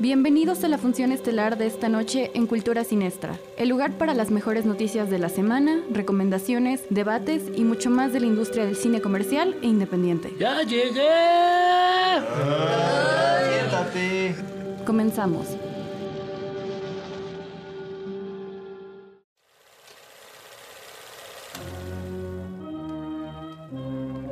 Bienvenidos a la función estelar de esta noche en Cultura Sinestra, el lugar para las mejores noticias de la semana, recomendaciones, debates y mucho más de la industria del cine comercial e independiente. ¡Ya llegué! Siéntate. Comenzamos.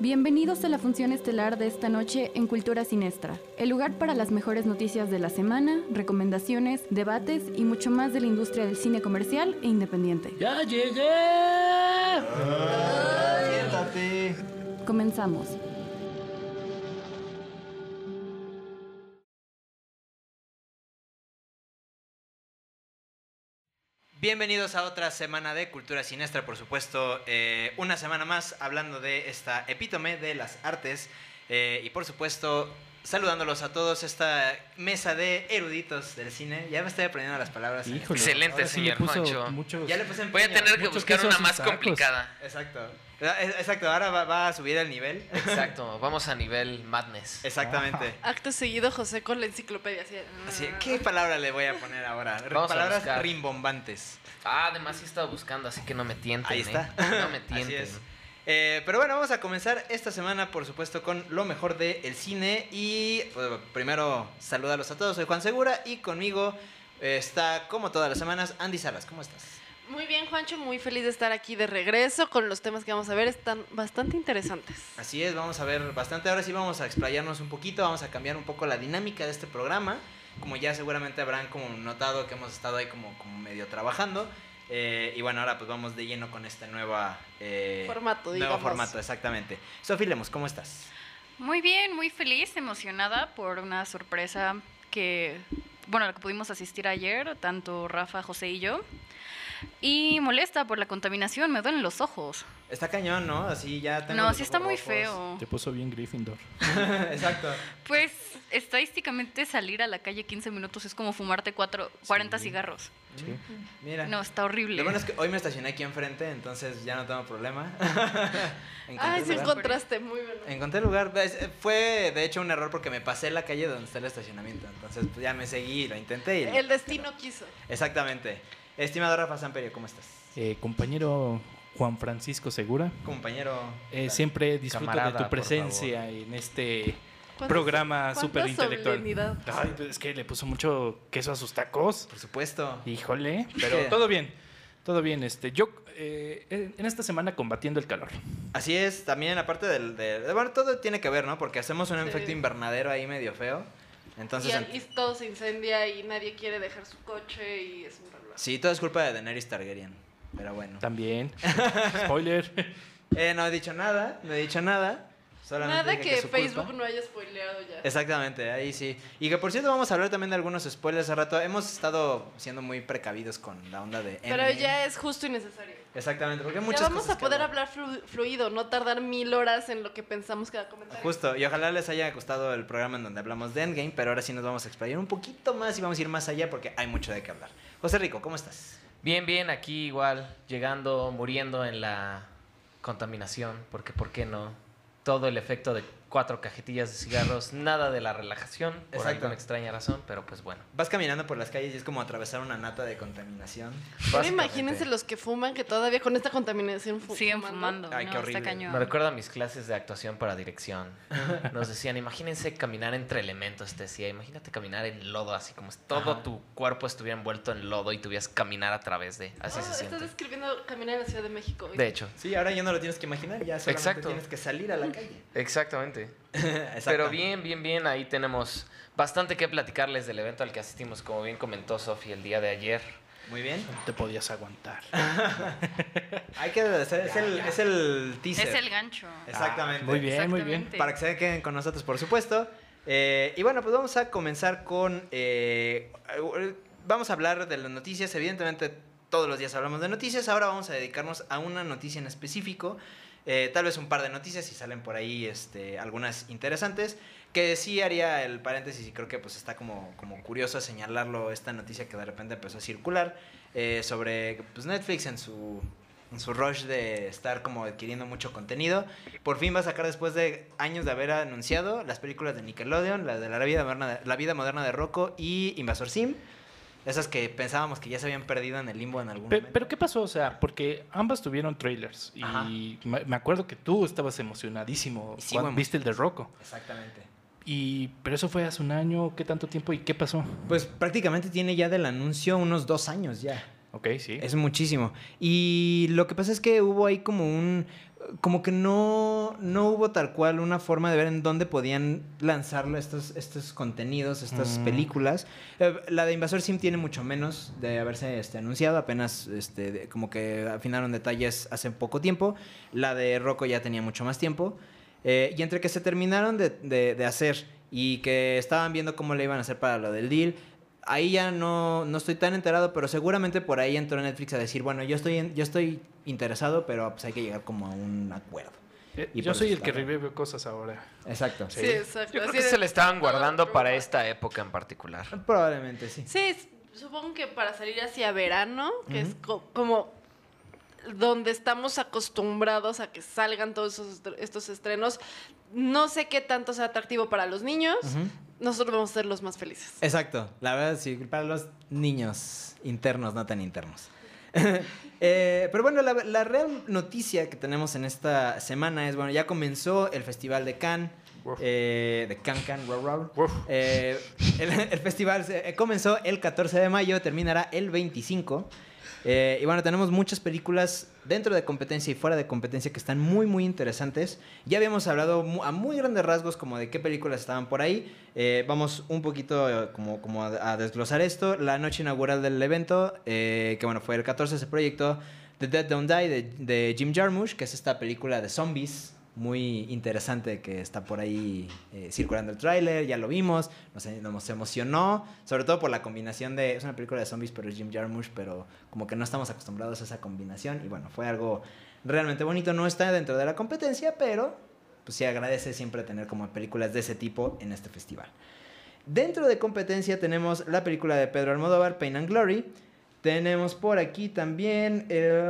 Bienvenidos a la función estelar de esta noche en Cultura Sinestra, el lugar para las mejores noticias de la semana, recomendaciones, debates y mucho más de la industria del cine comercial e independiente. ¡Ya llegué! Siéntate. Comenzamos. Bienvenidos a otra semana de Cultura Siniestra, por supuesto, eh, una semana más hablando de esta epítome de las artes eh, y por supuesto saludándolos a todos esta mesa de eruditos del cine. Ya me estoy aprendiendo las palabras. Híjole, Excelente, sí le señor puso Juancho. muchos- Ya le puse Voy a tener que buscar una más tacos. complicada. Exacto. Eh, Exacto, ahora va, va a subir el nivel. Exacto, vamos a nivel madness. Exactamente. Acto seguido, José con la enciclopedia. Así, Así, ¿Qué palabra le voy a poner ahora? Vamos Palabras rimbombantes. Ah, además sí estaba buscando, así que no me tienten. Ahí ¿eh? está. No me Así tienten. es. Eh, pero bueno, vamos a comenzar esta semana, por supuesto, con lo mejor del cine. Y pues, primero, saludarlos a todos. Soy Juan Segura y conmigo eh, está, como todas las semanas, Andy Salas. ¿Cómo estás? Muy bien, Juancho, muy feliz de estar aquí de regreso con los temas que vamos a ver. Están bastante interesantes. Así es, vamos a ver bastante. Ahora sí vamos a explayarnos un poquito, vamos a cambiar un poco la dinámica de este programa. Como ya seguramente habrán como notado que hemos estado ahí como, como medio trabajando. Eh, y bueno, ahora pues vamos de lleno con este nueva, eh, Formato, nuevo digamos. formato, exactamente. Sofía Lemos, ¿cómo estás? Muy bien, muy feliz, emocionada por una sorpresa que, bueno, a la que pudimos asistir ayer, tanto Rafa, José y yo. Y molesta por la contaminación, me duelen los ojos. Está cañón, ¿no? Así ya tengo No, los sí está ojos muy rojos. feo. Te puso bien Gryffindor. Exacto. Pues estadísticamente salir a la calle 15 minutos es como fumarte cuatro, 40 cigarros. Sí. Mira. No, está horrible. Lo bueno es que hoy me estacioné aquí enfrente, entonces ya no tengo problema. Encontré Ay, sí lugar. encontraste, muy bueno. Encontré el lugar. Es- Fue de hecho un error porque me pasé la calle donde está el estacionamiento. Entonces pues, ya me seguí, lo intenté. Y... El destino quiso. Exactamente. Estimado Rafa Samperio, ¿cómo estás? Eh, compañero Juan Francisco Segura, Compañero. eh, siempre disfruto Camarada, de tu presencia en este ¿Cuánta- programa súper intelectual. Ay, pues es que le puso mucho queso a sus tacos. Por supuesto. Híjole, ¿Qué? pero todo bien. Todo bien, este, yo eh, en esta semana combatiendo el calor. Así es, también aparte del... de- bueno, todo tiene que ver, ¿no? Porque hacemos un Sí. efecto invernadero ahí medio feo. Entonces... y, en- y todo se incendia y nadie quiere dejar su coche y es un. Sí, todo es culpa de Daenerys Targaryen. Pero bueno. También. Spoiler. Eh, no he dicho nada, no he dicho nada. Solamente Nada que, culpa. Facebook no haya spoileado ya. Exactamente, ahí sí. Y que por cierto vamos a hablar también de algunos spoilers hace rato. Hemos estado siendo muy precavidos con la onda de Pero Endgame. ya es justo y necesario. Exactamente, porque hay muchas ya vamos cosas a que poder hablar flu- fluido, no tardar mil horas en lo que pensamos cada comentario. Justo, y ojalá les haya gustado el programa en donde hablamos de Endgame, pero ahora sí nos vamos a explayar un poquito más y vamos a ir más allá porque hay mucho de qué hablar. José Rico, ¿cómo estás? Bien, bien, aquí igual, llegando, muriendo en la contaminación, porque ¿por qué no? Todo el efecto de cuatro cajetillas de cigarros, nada de la relajación, por Exacto. alguna extraña razón, pero pues bueno. Vas caminando por las calles y es como atravesar una nata de contaminación. Básicamente. imagínense los que fuman, que todavía con esta contaminación fu- Siguen fumando. Ay, no, qué horrible. Está cañón. Me recuerda a mis clases de actuación para dirección. Nos decían, imagínense caminar entre elementos, te decía, imagínate caminar en lodo, así como si todo Ajá. tu cuerpo estuviera envuelto en lodo y tuvieras que caminar a través de. Así Oh, se estás siente. describiendo caminar en la Ciudad de México. De hecho, Sí, ahora ya no lo tienes que imaginar, ya solamente Exacto. tienes que salir a la calle. exactamente. Pero bien, bien, bien, ahí tenemos bastante que platicarles del evento al que asistimos, como bien comentó Sofi el día de ayer. Muy bien. No te podías aguantar. Hay que hacer, es el, es el teaser. Es el gancho. Exactamente. Ah, muy bien, muy bien. Exactamente. Para que se queden con nosotros, por supuesto. Eh, y bueno, pues vamos a comenzar con... eh, vamos a hablar de las noticias. Evidentemente, todos los días hablamos de noticias. Ahora vamos a dedicarnos a una noticia en específico. Eh, tal vez un par de noticias y salen por ahí este, algunas interesantes. Que sí haría el paréntesis y creo que pues está como, como curioso señalarlo, esta noticia que de repente empezó a circular eh, sobre pues, Netflix en su, en su rush de estar como adquiriendo mucho contenido. Por fin va a sacar después de años de haber anunciado las películas de Nickelodeon, la de la vida moderna de, la vida moderna de Rocco y Invasor Sim. Esas que pensábamos que ya se habían perdido en el limbo en algún Pe- momento. Pero, ¿qué pasó? O sea, porque ambas tuvieron trailers. Ajá. Y me acuerdo que tú estabas emocionadísimo cuando viste el de Rocco. Exactamente. Y, pero eso fue hace un año, ¿qué tanto tiempo y qué pasó? Pues prácticamente tiene ya del anuncio unos dos años ya. Ok, sí. Es muchísimo. Y lo que pasa es que hubo ahí como un... Como que no, no hubo tal cual una forma de ver en dónde podían lanzarlo estos, estos contenidos, estas Mm. películas. Eh, la de Invasor Sim tiene mucho menos de haberse este, anunciado, apenas este, de- como que afinaron detalles hace poco tiempo. La de Rocco ya tenía mucho más tiempo. Eh, y entre que se terminaron de, de- de hacer y que estaban viendo cómo le iban a hacer para lo del deal, ahí ya no, no estoy tan enterado, pero seguramente por ahí entró Netflix a decir, bueno, yo estoy, en- yo estoy interesado, pero pues hay que llegar como a un acuerdo. Eh, y Yo soy el que revive cosas ahora. Exacto. Sí, exacto. Yo creo Así que de- se le estaban guardando para esta época en particular. Probablemente sí. Sí, supongo que para salir hacia verano, que es co- como donde estamos acostumbrados a que salgan todos esos estos estrenos, no sé qué tanto sea atractivo para los niños. Nosotros vamos a ser los más felices. Exacto, la verdad sí, para los niños internos, no tan internos. Eh, pero bueno, la, la real noticia que tenemos en esta semana es, bueno, ya comenzó el Festival de Cannes, eh, de Cannes, Cannes, raw, raw. Uf. Eh, el, el festival eh, comenzó el 14 de mayo, terminará el 25. Eh, y bueno, tenemos muchas películas dentro de competencia y fuera de competencia que están muy, muy interesantes. Ya habíamos hablado a muy grandes rasgos como de qué películas estaban por ahí. Eh, vamos un poquito eh, como, como a, desglosar esto. La noche inaugural del evento, eh, que bueno, fue el 14, se proyectó The Dead Don't Die de, de Jim Jarmusch, que es esta película de zombies muy interesante que está por ahí eh, circulando el tráiler, ya lo vimos, nos, nos emocionó, sobre todo por la combinación de, es una película de zombies, pero es Jim Jarmusch, pero como que no estamos acostumbrados a esa combinación y bueno, fue algo realmente bonito, no está dentro de la competencia, pero pues sí agradece siempre tener como películas de ese tipo en este festival. Dentro de competencia tenemos la película de Pedro Almodóvar, Pain and Glory. Tenemos por aquí también. eh,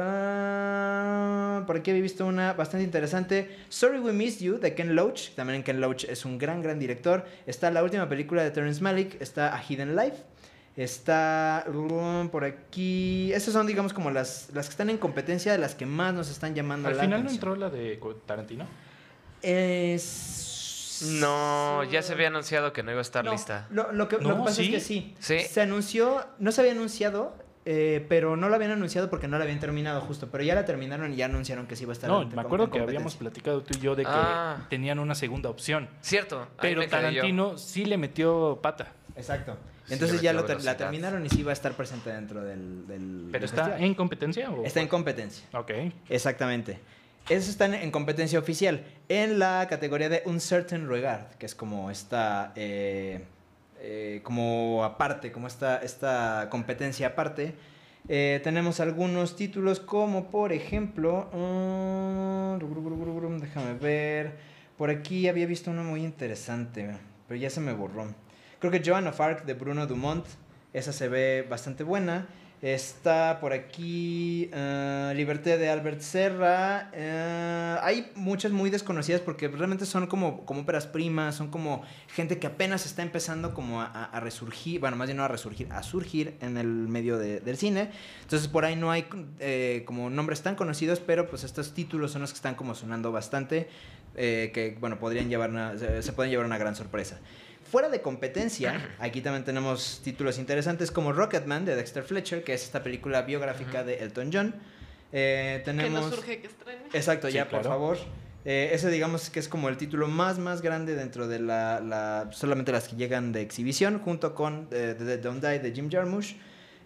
por aquí había visto una bastante interesante. Sorry We Missed You de Ken Loach. También Ken Loach es un gran, gran director. Está la última película de Terrence Malick. Está A Hidden Life. Está um, por aquí. Esas son, digamos, como las, las que están en competencia, de las que más nos están llamando Al la final no entró la de Tarantino. Es- No, ya se había anunciado que no iba a estar No, lista. Lo, lo que, lo que pasa ¿sí? es que sí. Sí. Se anunció, no se había anunciado, eh, pero no lo habían anunciado porque no la habían terminado justo. Pero ya la terminaron y ya anunciaron que sí iba a estar No, en- me en acuerdo que habíamos platicado tú y yo de que Ah. tenían una segunda opción. Cierto. Pero. Tarantino sí le metió pata. Exacto. Entonces ya metió lo ter- la terminaron y sí va a estar presente dentro del. del- ¿Pero del está festival. en competencia o...? Está en competencia. Ok. Exactamente. Esos están en competencia oficial. En la categoría de Un Certain Regard, que es como esta. eh, eh, como aparte, como esta, esta competencia aparte. Eh, tenemos algunos títulos como por ejemplo... mm, déjame ver. Por aquí había visto uno muy interesante, pero ya se me borró. Creo que Joan of Arc de Bruno Dumont. Esa se ve bastante buena. Está por aquí eh, Liberté de Albert Serra. eh, hay muchas muy desconocidas porque realmente son como, como óperas primas, son como gente que apenas está empezando como a, resurgir, bueno, más bien no a resurgir, a surgir en el medio de- del cine. Entonces por ahí no hay eh, como nombres tan conocidos, pero pues estos títulos son los que están como sonando bastante, eh, que bueno, podrían llevar una- se, se pueden llevar una gran sorpresa. Fuera de competencia, aquí también tenemos títulos interesantes como Rocketman de Dexter Fletcher, que es esta película biográfica de Elton John. Eh, Que tenemos... no surge que estrene. Exacto, Sí, ya, por claro. favor. Eh, ese digamos que es como el título más, más grande dentro de la, la- solamente las que llegan de exhibición, junto con eh, The Dead Don't Die de Jim Jarmusch.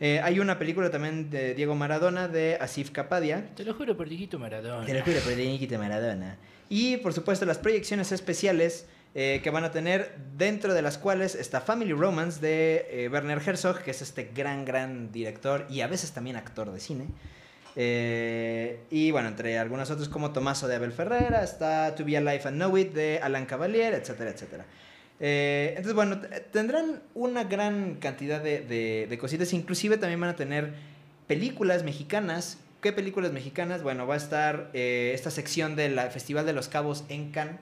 Eh, hay una película también de Diego Maradona de Asif Kapadia. Te lo juro por Dieguito Maradona. Te lo juro por Dieguito Maradona. Y por supuesto las proyecciones especiales eh, que van a tener, dentro de las cuales está Family Romance de eh, Werner Herzog, que es este gran, gran director y a veces también actor de cine. Eh, y bueno, entre algunos otros como Tomaso de Abel Ferrera, está To Be Alive and Know It de Alan Cavalier, etcétera, etcétera. Entonces, bueno, tendrán una gran cantidad de, de- de cositas. Inclusive también van a tener películas mexicanas. ¿Qué películas mexicanas? Bueno, va a estar eh, esta sección del Festival de los Cabos en Cannes.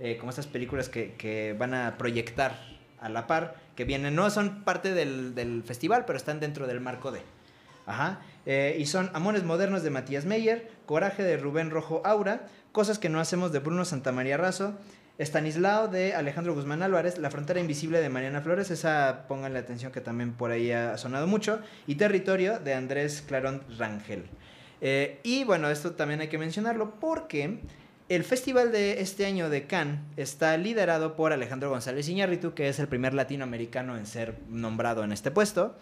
eh, como estas películas que, van a proyectar a la par. Que vienen, no son parte del, del festival, pero están dentro del marco de. Ajá. Eh, y son Amores Modernos de Matías Meyer, Coraje de Rubén Rojo Aura, Cosas que no hacemos de Bruno Santamaría Razo, Estanislao de Alejandro Guzmán Álvarez, La Frontera Invisible de Mariana Flores, esa pónganle atención que también por ahí ha sonado mucho, y Territorio de Andrés Clarón Rangel. Eh, y bueno, esto también hay que mencionarlo porque el festival de este año de Cannes está liderado por Alejandro González Iñárritu, que es el primer latinoamericano en ser nombrado en este puesto.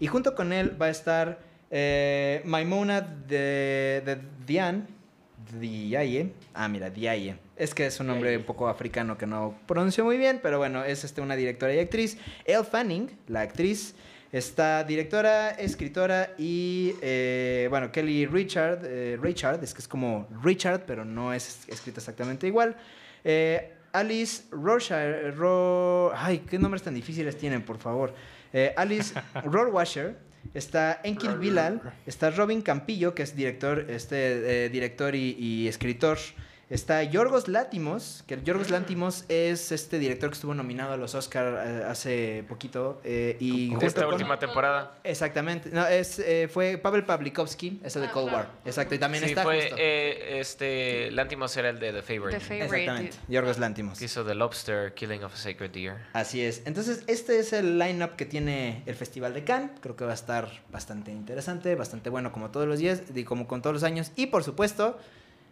Y junto con él va a estar eh, Maimuna de, de Dian, Diaye. Ah, mira, Diaye. Es que es un nombre un poco africano que no pronuncio muy bien, pero bueno, es este, una directora y actriz. Elle Fanning, la actriz, está directora, escritora y, eh, bueno, Kelly Richard, eh, Richard, es que es como Richard, pero no es escrita exactamente igual. Eh, Alice Roshire, Ro... Ay, qué nombres tan difíciles tienen, por favor. Eh, Alice Rohrwacher, está Enkil Bilal, está Robin Campillo, que es director, este, eh, director y, y escritor. Está Yorgos Látimos, que Yorgos Látimos es este director que estuvo nominado a los Oscar eh, hace poquito. eh, y Esta con- última temporada. Exactamente. No, es, eh, fue Pavel Pavlikovsky, ese de Ah, Cold. War. Exacto, y también Sí, está fue justo. eh, este Lantimos era el de The Favorite. The Favorite. Exactamente, Yorgos Lantimos. que hizo The Lobster, Killing of a Sacred Deer. Así es. Entonces, este es el line-up que tiene el Festival de Cannes. Creo que va a estar bastante interesante, bastante bueno como todos los días y como con todos los años. Y por supuesto,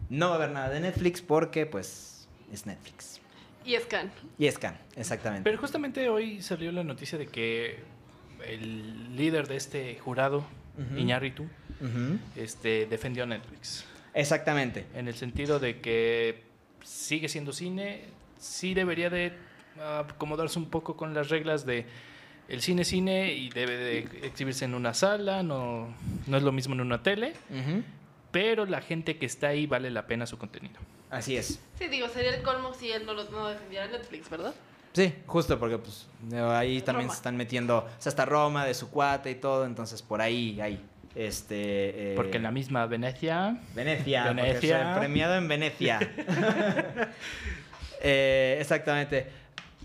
no va a haber nada de Netflix porque, pues, es Netflix. Y Scan. Y es Cannes, exactamente. Pero justamente hoy salió la noticia de que el líder de este jurado, Ujú. Iñárritu, Ujú. este, defendió a Netflix. Exactamente. En el sentido de que sigue siendo cine, sí debería de ah, acomodarse un poco con las reglas de el cine cine y debe de exhibirse en una sala, no, no es lo mismo en una tele. Pero la gente que está ahí vale la pena su contenido. Así es. Sí, digo, sería el colmo si él no, lo, no defendiera Netflix, ¿verdad? Sí, justo porque pues ahí también Roma. se están metiendo, o sea, hasta Roma de su cuate y todo, entonces por ahí, ahí, este... eh, Porque en la misma Venecia... Venecia, porque Venecia. premiado en Venecia. Eh, exactamente.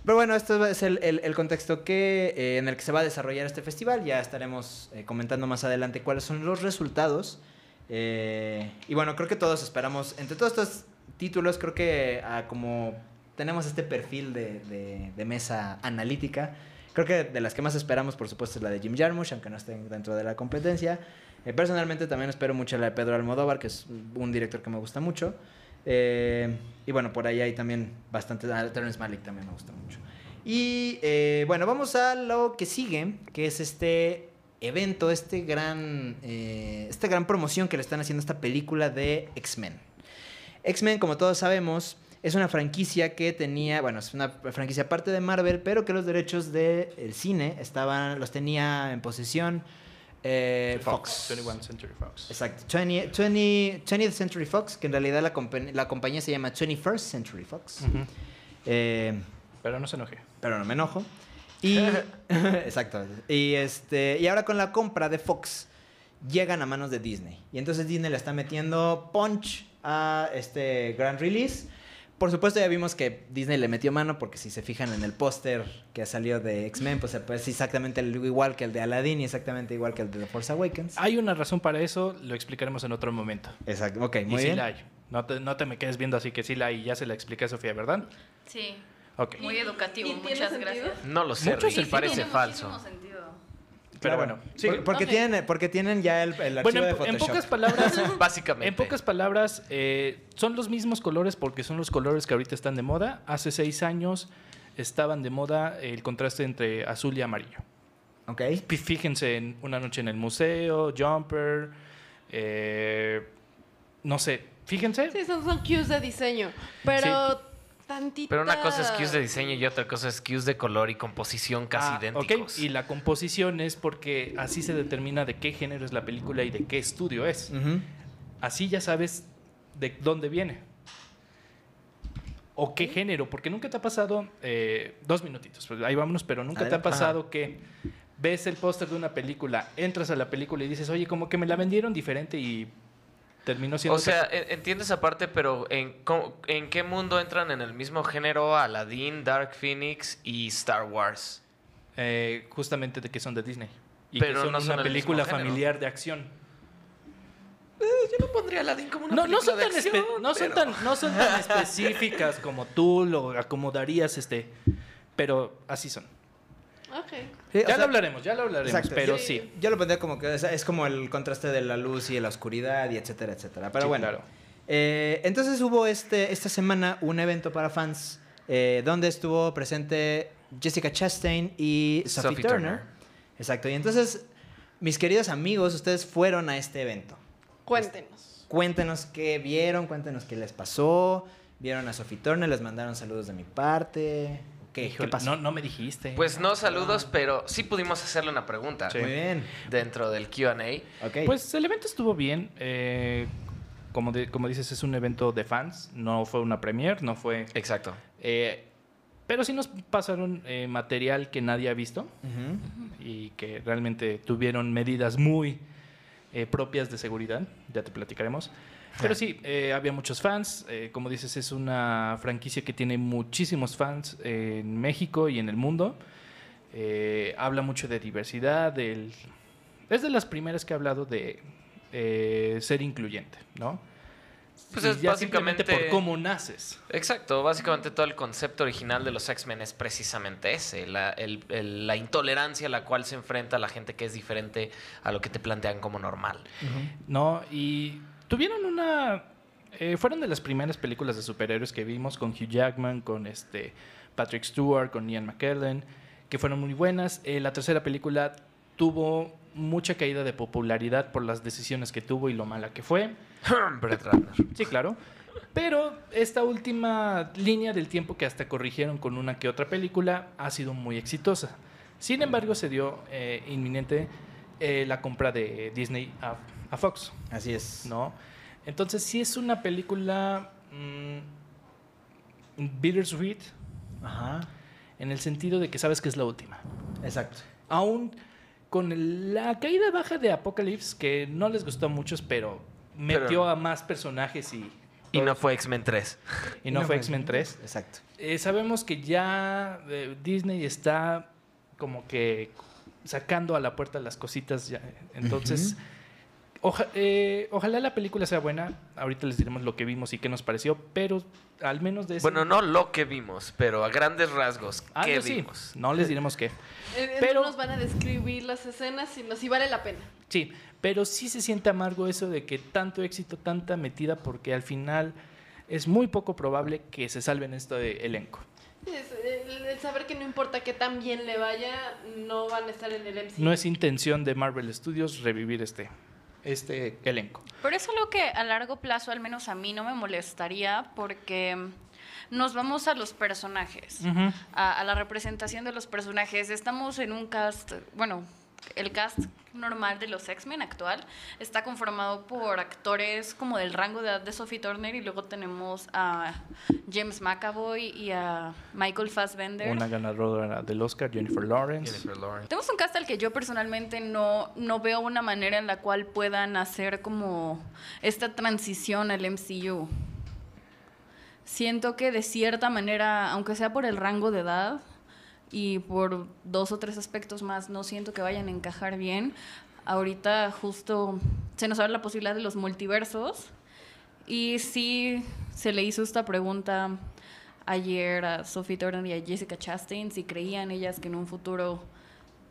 Pero bueno, esto es el, el- el contexto que, eh, en el que se va a desarrollar este festival. Ya estaremos eh, comentando más adelante cuáles son los resultados. Eh, y bueno, creo que todos esperamos, entre todos estos títulos, creo que ah, como tenemos este perfil de, mesa analítica, creo que de las que más esperamos, por supuesto, es la de Jim Jarmusch, aunque no esté dentro de la competencia. Eh, personalmente también espero mucho la de Pedro Almodóvar, que es un director que me gusta mucho. Eh, y bueno, por ahí hay también bastante. ah, Terrence Malick también me gusta mucho. Y bueno, vamos a lo que sigue, que es este evento, este gran, eh, esta gran promoción que le están haciendo a esta película de X-Men. X-Men, como todos sabemos, es una franquicia que tenía, bueno, es una franquicia aparte de Marvel, pero que los derechos del cine estaban, los tenía en posesión eh, Fox. 21 Century Fox. Exacto, 20, 20 20th Century Fox, que en realidad la, la compañía se llama 21st Century Fox. Eh, Pero no se enoje. pero no me enojo. Y, exacto. Y, este, y ahora con la compra de Fox, llegan a manos de Disney. Y entonces Disney le está metiendo punch a este gran release. Por supuesto ya vimos que Disney le metió mano porque si se fijan en el póster que salió de X-Men, pues es exactamente el- igual que el de Aladdin y exactamente igual que el de The Force Awakens. Hay una razón para eso, lo explicaremos en otro momento. Exacto, ok, y muy sí bien. la hay. No te, no te me quedes viendo así que sí la hay. Ya se la expliqué a Sofía, ¿verdad? Sí, Muy educativo, ¿Y tiene muchas sentido? gracias. No lo sé, Mucho sentido. parece falso. Pero Claro. bueno, Sí, porque, Ok. tienen, porque tienen ya el, el archivo Bueno, de en, en Photoshop. pocas palabras, Básicamente. en pocas palabras, eh, son los mismos colores porque son los colores que ahorita están de moda. Hace seis años estaban de moda el contraste entre azul y amarillo. Ok. Fíjense en Una noche en el museo, Jumper, eh, no sé, fíjense. Sí, son, son cues de diseño. Pero tantita... Pero una cosa es cues de diseño y otra cosa es cues de color y composición casi Ah, idénticos. ok, Y la composición es porque así se determina de qué género es la película y de qué estudio es. Así ya sabes de dónde viene. O qué género, porque nunca te ha pasado, eh, dos minutitos, pues ahí vámonos, pero nunca te ha pasado que ves el póster de una película, entras a la película y dices, oye, como que me la vendieron diferente y terminó siendo... O sea, en- entiendo esa parte, pero ¿en, ¿en qué mundo entran en el mismo género Aladdin, Dark Phoenix y Star Wars? eh, justamente de que son de Disney. Y Pero que son no son una película familiar de acción. Yo no pondría Aladdin como una No, no película son, de tan acción, no, son tan, no son tan específicas como tú lo acomodarías, este, pero así son. Ok. Sí, o ya sea, lo hablaremos, ya lo hablaremos, Exacto. pero Yo- sí. Yo lo pondría como que es, es como el contraste de la luz y de la oscuridad y etcétera, etcétera. Pero Sí, bueno. claro. Eh, entonces hubo este, esta semana un evento para fans eh, donde estuvo presente Jessica Chastain y Sophie, Sophie Turner. Turner. Exacto. Y entonces, mis queridos amigos, ustedes fueron a este evento. Cuéntenos. Cuéntenos qué vieron, cuéntenos qué les pasó. Vieron a Sophie Turner, les mandaron saludos de mi parte. ¿Qué, ¿qué Híjole, pasó? No, no me dijiste. Pues no saludos, pero sí pudimos hacerle una pregunta Sí. Muy bien. dentro del Q&A. Ok. Pues el evento estuvo bien. eh, como, de- como dices, es un evento de fans. No fue una premiere, no fue. Exacto. eh, pero sí nos pasaron eh, material que nadie ha visto y que realmente tuvieron medidas muy eh, propias de seguridad. Ya te platicaremos. Pero sí, eh, había muchos fans. eh, como dices, es una franquicia que tiene muchísimos fans en México y en el mundo. Eh, habla mucho de diversidad. Del... Es de las primeras que ha hablado de eh, ser incluyente, ¿no? Pues es ya básicamente- por cómo naces. Exacto, básicamente todo el concepto original de los X-Men es precisamente ese, la, el- el- la intolerancia a la cual se enfrenta la gente que es diferente a lo que te plantean como normal. ¿no? Y tuvieron una... eh, fueron de las primeras películas de superhéroes que vimos con Hugh Jackman, con este Patrick Stewart, con Ian McKellen, que fueron muy buenas. Eh, la tercera película tuvo mucha caída de popularidad por las decisiones que tuvo y lo mala que fue. Sí, claro. Pero esta última línea del tiempo que hasta corrigieron con una que otra película ha sido muy exitosa. Sin embargo, se dio eh, inminente eh, la compra de Disney a, a Fox, Así es. ¿no? Entonces, sí es una película mm, bittersweet Ajá. en el sentido de que sabes que es la última. Exacto. Aún con el- la caída baja de Apocalypse, que no les gustó a muchos, pero metió Pero- a más personajes y, Y no fue X-Men 3. y no, fue X-Men 3. Exacto. Eh, sabemos que ya eh, Disney está como que sacando a la puerta las cositas ya. Entonces, oja- eh, ojalá la película sea buena. Ahorita les diremos lo que vimos y qué nos pareció, pero al menos de eso. Bueno, no lo que vimos, pero a grandes rasgos, Ah, ¿qué no, sí. vimos? No les diremos qué. Eh, Pero- No nos van a describir las escenas, sino si vale la pena. Sí, pero sí se siente amargo eso de que tanto éxito, tanta metida, porque al final es muy poco probable que se salven este elenco. Es, el, el saber que no importa que tan bien le vaya, no van a estar en el MCU. No es intención de Marvel Studios revivir este, este elenco. Pero es algo que a largo plazo, al menos a mí, no me molestaría porque nos vamos a los personajes, a la representación de los personajes. Estamos en un cast, bueno, el cast normal de los X-Men actual está conformado por actores como del rango de edad de Sophie Turner y luego tenemos a James McAvoy y a Michael Fassbender. Una ganadora del Oscar, Jennifer Lawrence. Jennifer Lawrence. Tenemos un cast al que yo personalmente no, no veo una manera en la cual puedan hacer como esta transición al MCU. Siento que de cierta manera, aunque sea por el rango de edad y por dos o tres aspectos más, no siento que vayan a encajar bien. Ahorita justo se nos abre la posibilidad de los multiversos y sí se le hizo esta pregunta ayer a Sophie Turner y a Jessica Chastain si creían ellas que en un futuro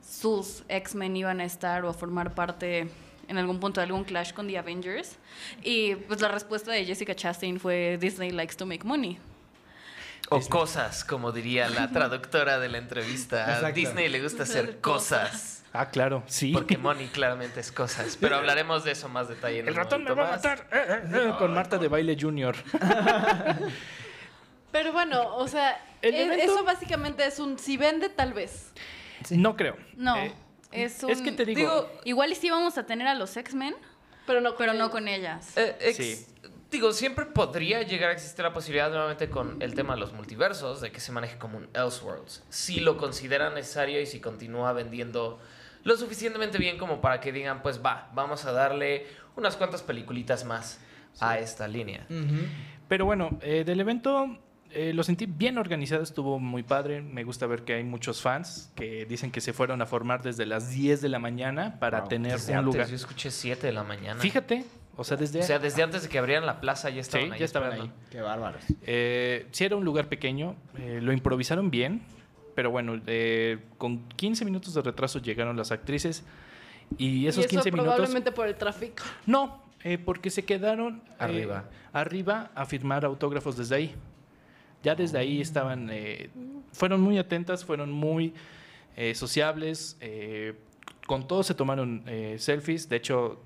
sus X-Men iban a estar o a formar parte en algún punto de algún clash con The Avengers. Y pues la respuesta de Jessica Chastain fue Disney likes to make money. O cosas, como diría la traductora de la entrevista. A. Disney le gusta hacer cosas. Ah, claro, sí. Porque money claramente es cosas. Pero hablaremos de eso más detalle en El un ratón me va a más. matar. eh, eh, eh, con Marta de Baile Junior. Pero bueno, o sea, El e- evento- eso básicamente es un si vende, tal vez. No creo. No, Eh, es, es un- que te digo- Digo, Igual y sí vamos a tener a los X-Men, pero no con pero no con ellas. Eh, ex- Sí. Digo, siempre podría llegar a existir la posibilidad nuevamente con el tema de los multiversos, de que se maneje como un Elseworlds. Si lo consideran necesario y si continúa vendiendo lo suficientemente bien como para que digan, pues va, vamos a darle unas cuantas peliculitas más a esta línea. Pero bueno, eh, del evento eh, lo sentí bien organizado, estuvo muy padre. Me gusta ver que hay muchos fans que dicen que se fueron a formar desde las 10 de la mañana para tener un antes, lugar. yo escuché 7 de la mañana. Fíjate, o sea, desde... O sea, desde antes de que abrieran la plaza ya estaban Sí, ahí. ya estaban esperando. ahí. Qué bárbaros. Eh, sí era un lugar pequeño, eh, lo improvisaron bien, pero bueno, eh, con 15 minutos de retraso llegaron las actrices y esos y eso 15 minutos... probablemente por el tráfico. No, eh, porque se quedaron eh, Arriba. arriba a firmar autógrafos desde ahí. Ya desde ahí estaban, eh, fueron muy atentas, fueron muy eh, sociables, eh, con todos se tomaron eh, selfies, de hecho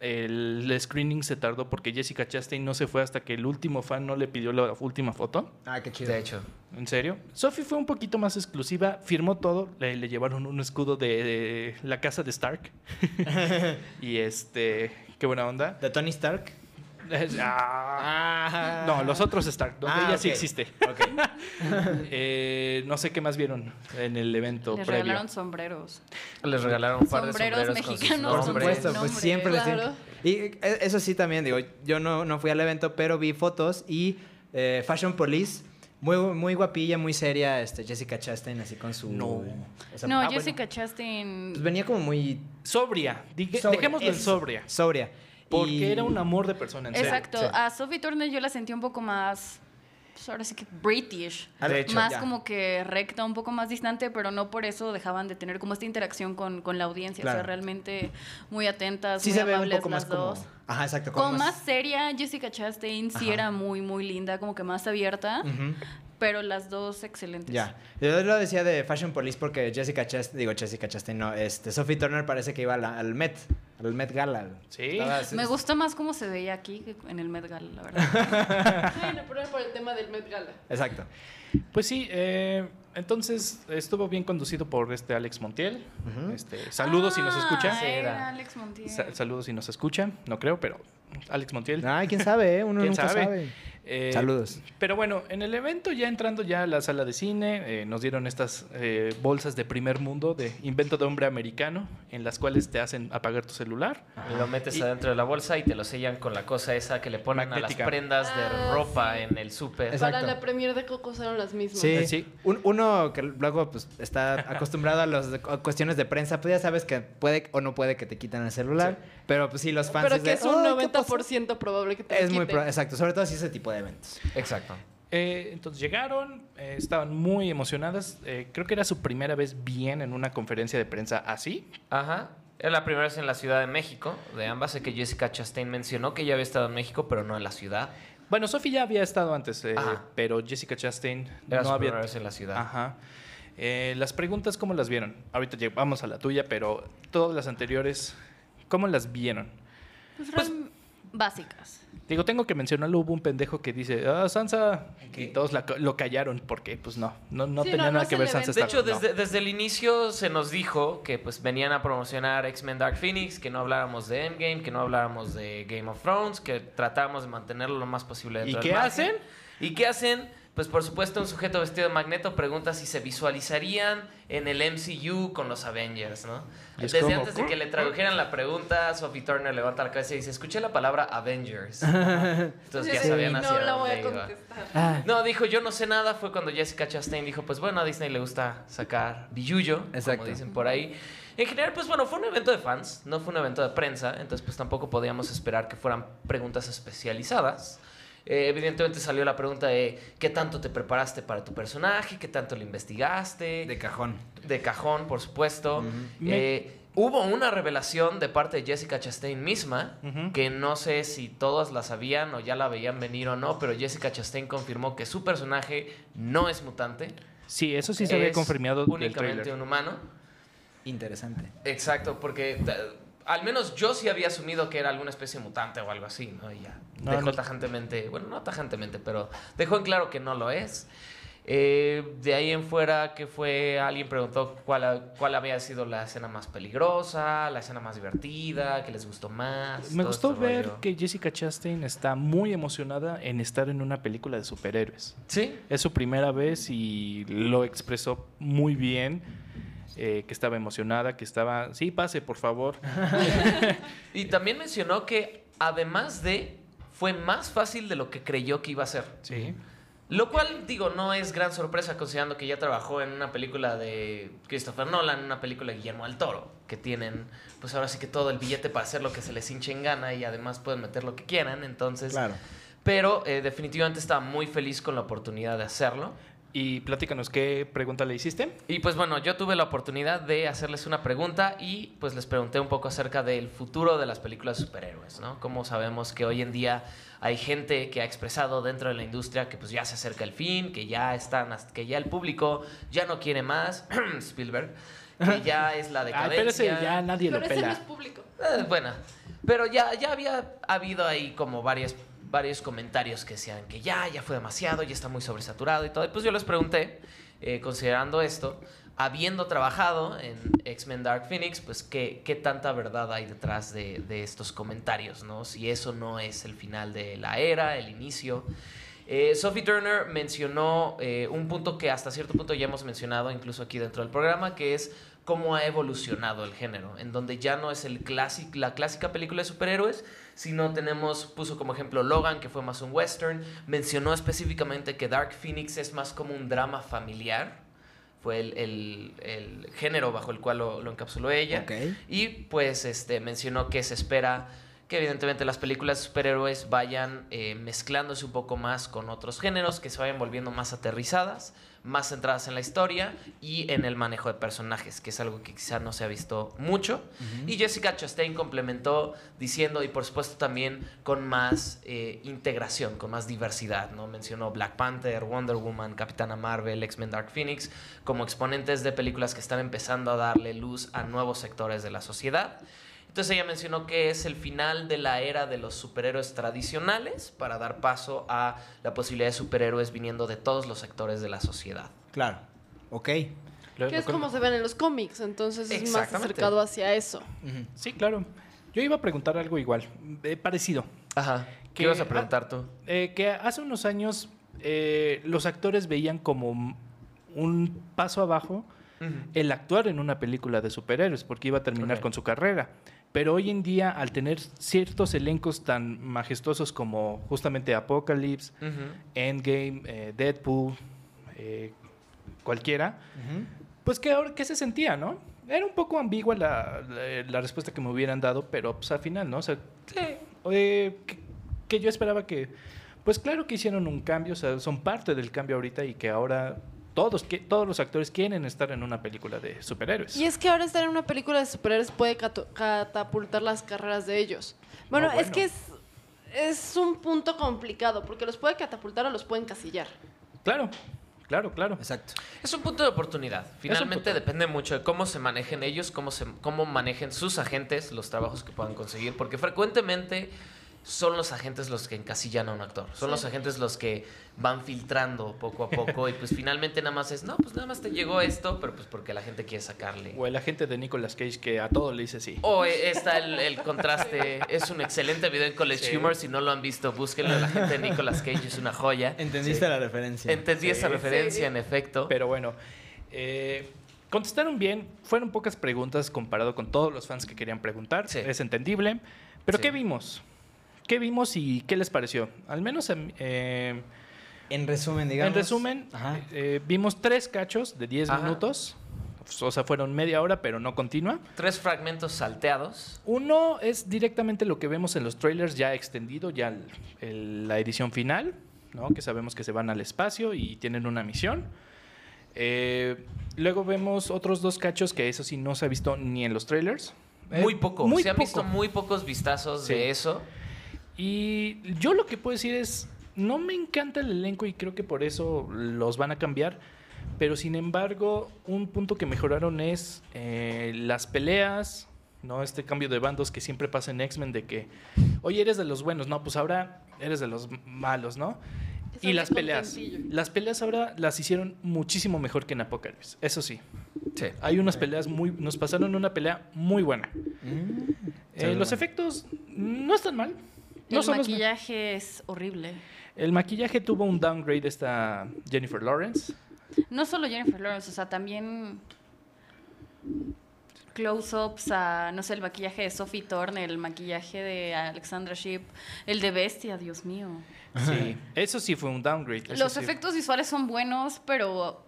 el, screening se tardó porque Jessica Chastain no se fue hasta que el último fan no le pidió la última foto. Ah, qué chido. De hecho. ¿En serio? Sophie fue un poquito más exclusiva, firmó todo, le, le llevaron un escudo de, de la casa de Stark. y este, qué buena onda. ¿De Tony Stark? Es- ah, Ah. no, los otros Stark, donde Ah, ella sí existe. Eh, no sé qué más vieron en el evento Les previo. regalaron sombreros. Les regalaron un par de Sombreros sombreros con sus mexicanos. Por nombres. supuesto, pues siempre les claro. Y eh, eso sí también, digo, yo no, no fui al evento, pero vi fotos y eh, Fashion Police, muy, muy guapilla, muy seria, este, Jessica Chastain, así con su... No. o sea, no, ah, bueno, Jessica Chastain. pues venía como muy... Sobria, digue- sobria, dejémoslo en sobria. Sobria. Porque Y- era un amor de persona, en serio. Exacto. sí. A Sophie Turner yo la sentí un poco más. pues ahora sí que British. De hecho, más ya. como que recta, un poco más distante, pero no por eso dejaban de tener como esta interacción con, con la audiencia. O Claro. sea, realmente muy atentas, Sí muy se ve un amables poco las más dos. como... Ajá, exacto. Como más seria, Jessica Chastain sí Ajá. era muy, muy linda, como que más abierta, Ujú. Pero las dos excelentes. Ya. Yo lo decía de Fashion Police porque Jessica Chastain, digo Jessica Chastain, no, este, Sophie Turner parece que iba a la- al Met, al Met Gala. Sí. Me gusta más cómo se veía aquí que en el Met Gala, la verdad. Bueno, pero era por el tema del Met Gala. Exacto. Pues sí, eh, entonces estuvo bien conducido por este Alex Montiel. Este, saludos si nos escucha. Ah, era. era Alex Montiel. Sa- saludos si nos escucha. No creo, pero Alex Montiel. Ay, quién sabe, ¿eh? Uno ¿Quién nunca sabe? sabe. Eh, Saludos. Pero bueno, en el evento, ya entrando ya a la sala de cine, eh, nos dieron estas eh, bolsas de primer mundo de invento de hombre americano, en las cuales te hacen apagar tu celular. Lo metes Y- adentro de la bolsa y te lo sellan con la cosa esa que le ponen Magnética. a las prendas de Ah, ropa sí. en el súper. Para la premier de Coco eran las mismas. Sí, sí. Un- uno que luego pues, está acostumbrado a las cuestiones de prensa, pues ya sabes que puede o no puede que te quitan el celular, pero pues sí, los fans Pero es que de, es un "Ay, ¿qué pasó?". 90% probable que te lo Es muy quiten. pro- exacto, sobre todo si es ese tipo de eventos. Exacto. Eh, entonces llegaron, eh, estaban muy emocionadas. eh, creo que era su primera vez bien en una conferencia de prensa así. Ajá. Era la primera vez en la Ciudad de México. De ambas, sé que Jessica Chastain mencionó que ya había estado en México, pero no en la ciudad. Bueno, Sophie ya había estado antes, eh, pero Jessica Chastain Era no su había. primera vez en la ciudad. Ajá. Eh, las preguntas, ¿cómo las vieron? Ahorita llegamos a la tuya, pero todas las anteriores, ¿cómo las vieron? Pues, real- básicas. Digo, tengo que mencionarlo, hubo un pendejo que dice, ah, Sansa, y todos la- lo callaron porque, pues no, no, no Sí, tenía no, nada que ver Sansa De hecho, desde, desde el inicio se nos dijo que pues venían a promocionar X-Men Dark Phoenix, que no habláramos de Endgame, que no habláramos de Game of Thrones, que tratáramos de mantenerlo lo más posible ¿Y dentro qué del margen. hacen? ¿Y qué hacen? Pues por supuesto un sujeto vestido de magneto pregunta si se visualizarían en el MCU con los Avengers, ¿no? Desde como, antes de que le tradujeran la pregunta, Sophie Turner levanta la cabeza y dice, escuché la palabra Avengers. Entonces ya sabían no hacia la voy dónde a iba. contestar. Ah, No, dijo yo no sé nada. Fue cuando Jessica Chastain dijo, pues bueno, a Disney le gusta sacar billuyo, Exacto. como dicen por ahí. En general, pues bueno, fue un evento de fans, no fue un evento de prensa, entonces pues tampoco podíamos esperar que fueran preguntas especializadas. Eh, evidentemente salió la pregunta de qué tanto te preparaste para tu personaje, qué tanto lo investigaste, de cajón. de cajón, por supuesto. Eh, hubo una revelación de parte de Jessica Chastain misma, que no sé si todos la sabían o ya la veían venir o no, pero Jessica Chastain confirmó que su personaje no es mutante, Sí, eso sí se había confirmado únicamente un humano. interesante. Exacto, porque t- al menos yo sí había asumido que era alguna especie de mutante o algo así, ¿no? Y ya No, dejó no. tajantemente, bueno, no tajantemente, pero dejó en claro que no lo es. Eh, de ahí en fuera, que fue, alguien preguntó cuál, cuál había sido la escena más peligrosa, la escena más divertida, que les gustó más. Me gustó este ver rollo. que Jessica Chastain está muy emocionada en estar en una película de superhéroes. Sí, Es su primera vez y lo expresó muy bien. Eh, que estaba emocionada, que estaba... Sí, pase, por favor. y también mencionó que además de, fue más fácil de lo que creyó que iba a ser. Sí. Lo cual, digo, no es gran sorpresa considerando que ya trabajó en una película de Christopher Nolan, una película de Guillermo del Toro, que tienen, pues ahora sí que todo el billete para hacer lo que se les hinche en gana y además pueden meter lo que quieran, entonces... Claro. Pero eh, definitivamente estaba muy feliz con la oportunidad de hacerlo. Y platícanos, ¿qué pregunta le hiciste? Y pues bueno, yo tuve la oportunidad de hacerles una pregunta y pues les pregunté un poco acerca del futuro de las películas de superhéroes, ¿no? Como sabemos que hoy en día hay gente que ha expresado dentro de la industria que pues ya se acerca el fin, que ya están, hasta- que ya el público ya no quiere más, Spielberg, que ya es la Ay, decadencia. pero ese ya nadie Pero lo ese no pela. es público. Eh, bueno, pero ya, ya había habido ahí como varias, varios comentarios que decían que ya, ya fue demasiado, ya está muy sobresaturado y todo. Y pues yo les pregunté, eh, considerando esto, habiendo trabajado en X-Men Dark Phoenix, pues qué, qué tanta verdad hay detrás de, de estos comentarios, ¿no? Si eso no es el final de la era, el inicio. Eh, Sophie Turner mencionó eh, un punto que hasta cierto punto ya hemos mencionado incluso aquí dentro del programa, que es cómo ha evolucionado el género, en donde ya no es el clásic, la clásica película de superhéroes, sino tenemos, puso como ejemplo Logan, que fue más un western, mencionó específicamente que Dark Phoenix es más como un drama familiar, fue el, el- el género bajo el cual lo, lo encapsuló ella. Y pues este, mencionó que se espera que evidentemente las películas de superhéroes vayan eh, mezclándose un poco más con otros géneros, que se vayan volviendo más aterrizadas, más centradas en la historia y en el manejo de personajes, que es algo que quizá no se ha visto mucho. Y Jessica Chastain complementó diciendo, y por supuesto también con más eh, integración, con más diversidad, ¿no? Mencionó Black Panther, Wonder Woman, Capitana Marvel, X-Men Dark Phoenix, como exponentes de películas que están empezando a darle luz a nuevos sectores de la sociedad. Entonces ella mencionó que es el final de la era de los superhéroes tradicionales para dar paso a la posibilidad de superhéroes viniendo de todos los sectores de la sociedad. Claro. Ok. Lo- Que es como se ven en los cómics, entonces es más acercado hacia eso. Sí, claro. Yo iba a preguntar algo igual, eh, parecido. Ajá. ¿Qué Que- ibas a preguntar tú? Eh, que hace unos años eh, los actores veían como un paso abajo el actuar en una película de superhéroes, porque iba a terminar con su carrera. Pero hoy en día, al tener ciertos elencos tan majestuosos como justamente Apocalypse. Endgame, eh, Deadpool, eh, cualquiera, Ujú. pues que ahora qué se sentía, ¿no? Era un poco ambigua la, la- la respuesta que me hubieran dado, pero pues al final, ¿no? O sea, eh, que, que yo esperaba que, pues claro que hicieron un cambio, o sea, son parte del cambio ahorita y que ahora todos, que, todos los actores quieren estar en una película de superhéroes. Y es que ahora estar en una película de superhéroes puede catapultar las carreras de ellos. Bueno, No, es que es, es un punto complicado, porque los puede catapultar o los pueden casillar. Claro, claro, claro. Exacto. Es un punto de oportunidad. Finalmente punto. depende mucho de cómo se manejen ellos, cómo, se, cómo manejen sus agentes, los trabajos que puedan conseguir, porque frecuentemente son los agentes los que encasillan a un actor. Son Sí. los agentes los que van filtrando poco a poco y pues finalmente nada más es, no, pues nada más te llegó esto, pero pues porque la gente quiere sacarle. O el agente de Nicolas Cage que a todo le dice sí. O eh, está el, el contraste. Es un excelente video en College Sí. Humor. Si no lo han visto, búsquenlo. La gente de Nicolas Cage es una joya. ¿Entendiste Sí. la referencia? Entendí esa Sí. referencia, en efecto. Pero bueno, eh, contestaron bien. Fueron pocas preguntas comparado con todos los fans que querían preguntar. Sí. Es entendible. Pero Sí. ¿qué vimos? ¿Qué vimos y qué les pareció? Al menos eh, En resumen, digamos. en resumen, eh, vimos tres cachos de 10 Ajá. minutos. O sea, fueron media hora, pero no continua. Tres fragmentos salteados. Uno es directamente lo que vemos en los trailers ya extendido, ya el- el- la edición final, ¿no? que sabemos que se van al espacio y tienen una misión. Eh, luego vemos otros dos cachos que eso sí no se ha visto ni en los trailers. Eh, Muy poco. Muy Se han poco. visto muy pocos vistazos Sí. de eso. Y yo lo que puedo decir es, no me encanta el elenco y creo que por eso los van a cambiar. pero sin embargo, un punto que mejoraron es eh, las peleas, ¿no? Este cambio de bandos que siempre pasa en X-Men de que, oye, eres de los buenos, no, pues ahora eres de los malos, ¿no? Y las peleas. Las peleas ahora las hicieron muchísimo mejor que en Apocalypse, eso sí. Sí. Hay unas peleas muy... Nos pasaron una pelea muy buena. Eh, los efectos no están mal. No el son los me- maquillaje es horrible. El maquillaje tuvo un downgrade esta Jennifer Lawrence. No solo Jennifer Lawrence, o sea, también close-ups a, no sé, el maquillaje de Sophie Turner, el maquillaje de Alexandra Shipp, el de Bestia, Dios mío. Sí, eso sí fue un downgrade. eso Los sí. efectos visuales son buenos, pero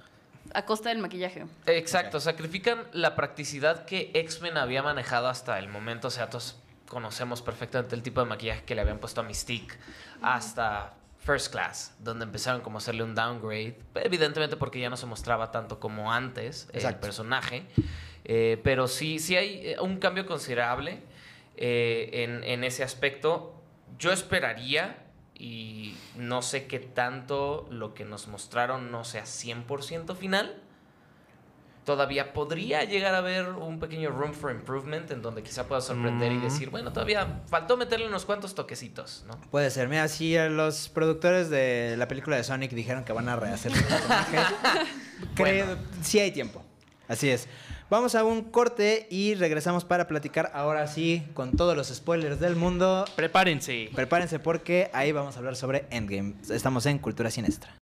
a costa del maquillaje. Exacto, sacrifican la practicidad que X-Men había manejado hasta el momento. O sea, todos conocemos perfectamente el tipo de maquillaje que le habían puesto a Mystique hasta First Class, donde empezaron como a hacerle un downgrade. Evidentemente porque ya no se mostraba tanto como antes el personaje. Eh, pero sí, sí hay eh, un cambio considerable eh, en, en ese aspecto. Yo esperaría, y no sé qué tanto lo que nos mostraron no sea 100% final. Todavía podría llegar a haber un pequeño room for improvement en donde quizá pueda sorprender y Mm. decir, bueno, todavía faltó meterle unos cuantos toquecitos, ¿no? Puede ser. Mira, si los productores de la película de Sonic dijeron que van a rehacer su personaje, creo, sí hay tiempo. Así es. Vamos a un corte y regresamos para platicar ahora sí con todos los spoilers del mundo. Prepárense. Prepárense porque ahí vamos a hablar sobre Endgame. Estamos en Cultura Sinestra.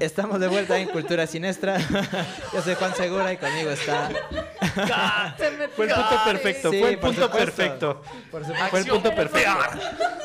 Estamos de vuelta en Cultura Sinestra. Yo soy Juan Segura y conmigo está. Fue el punto perfecto, Sí, fue el punto supuesto. perfecto. Fue el punto perfecto.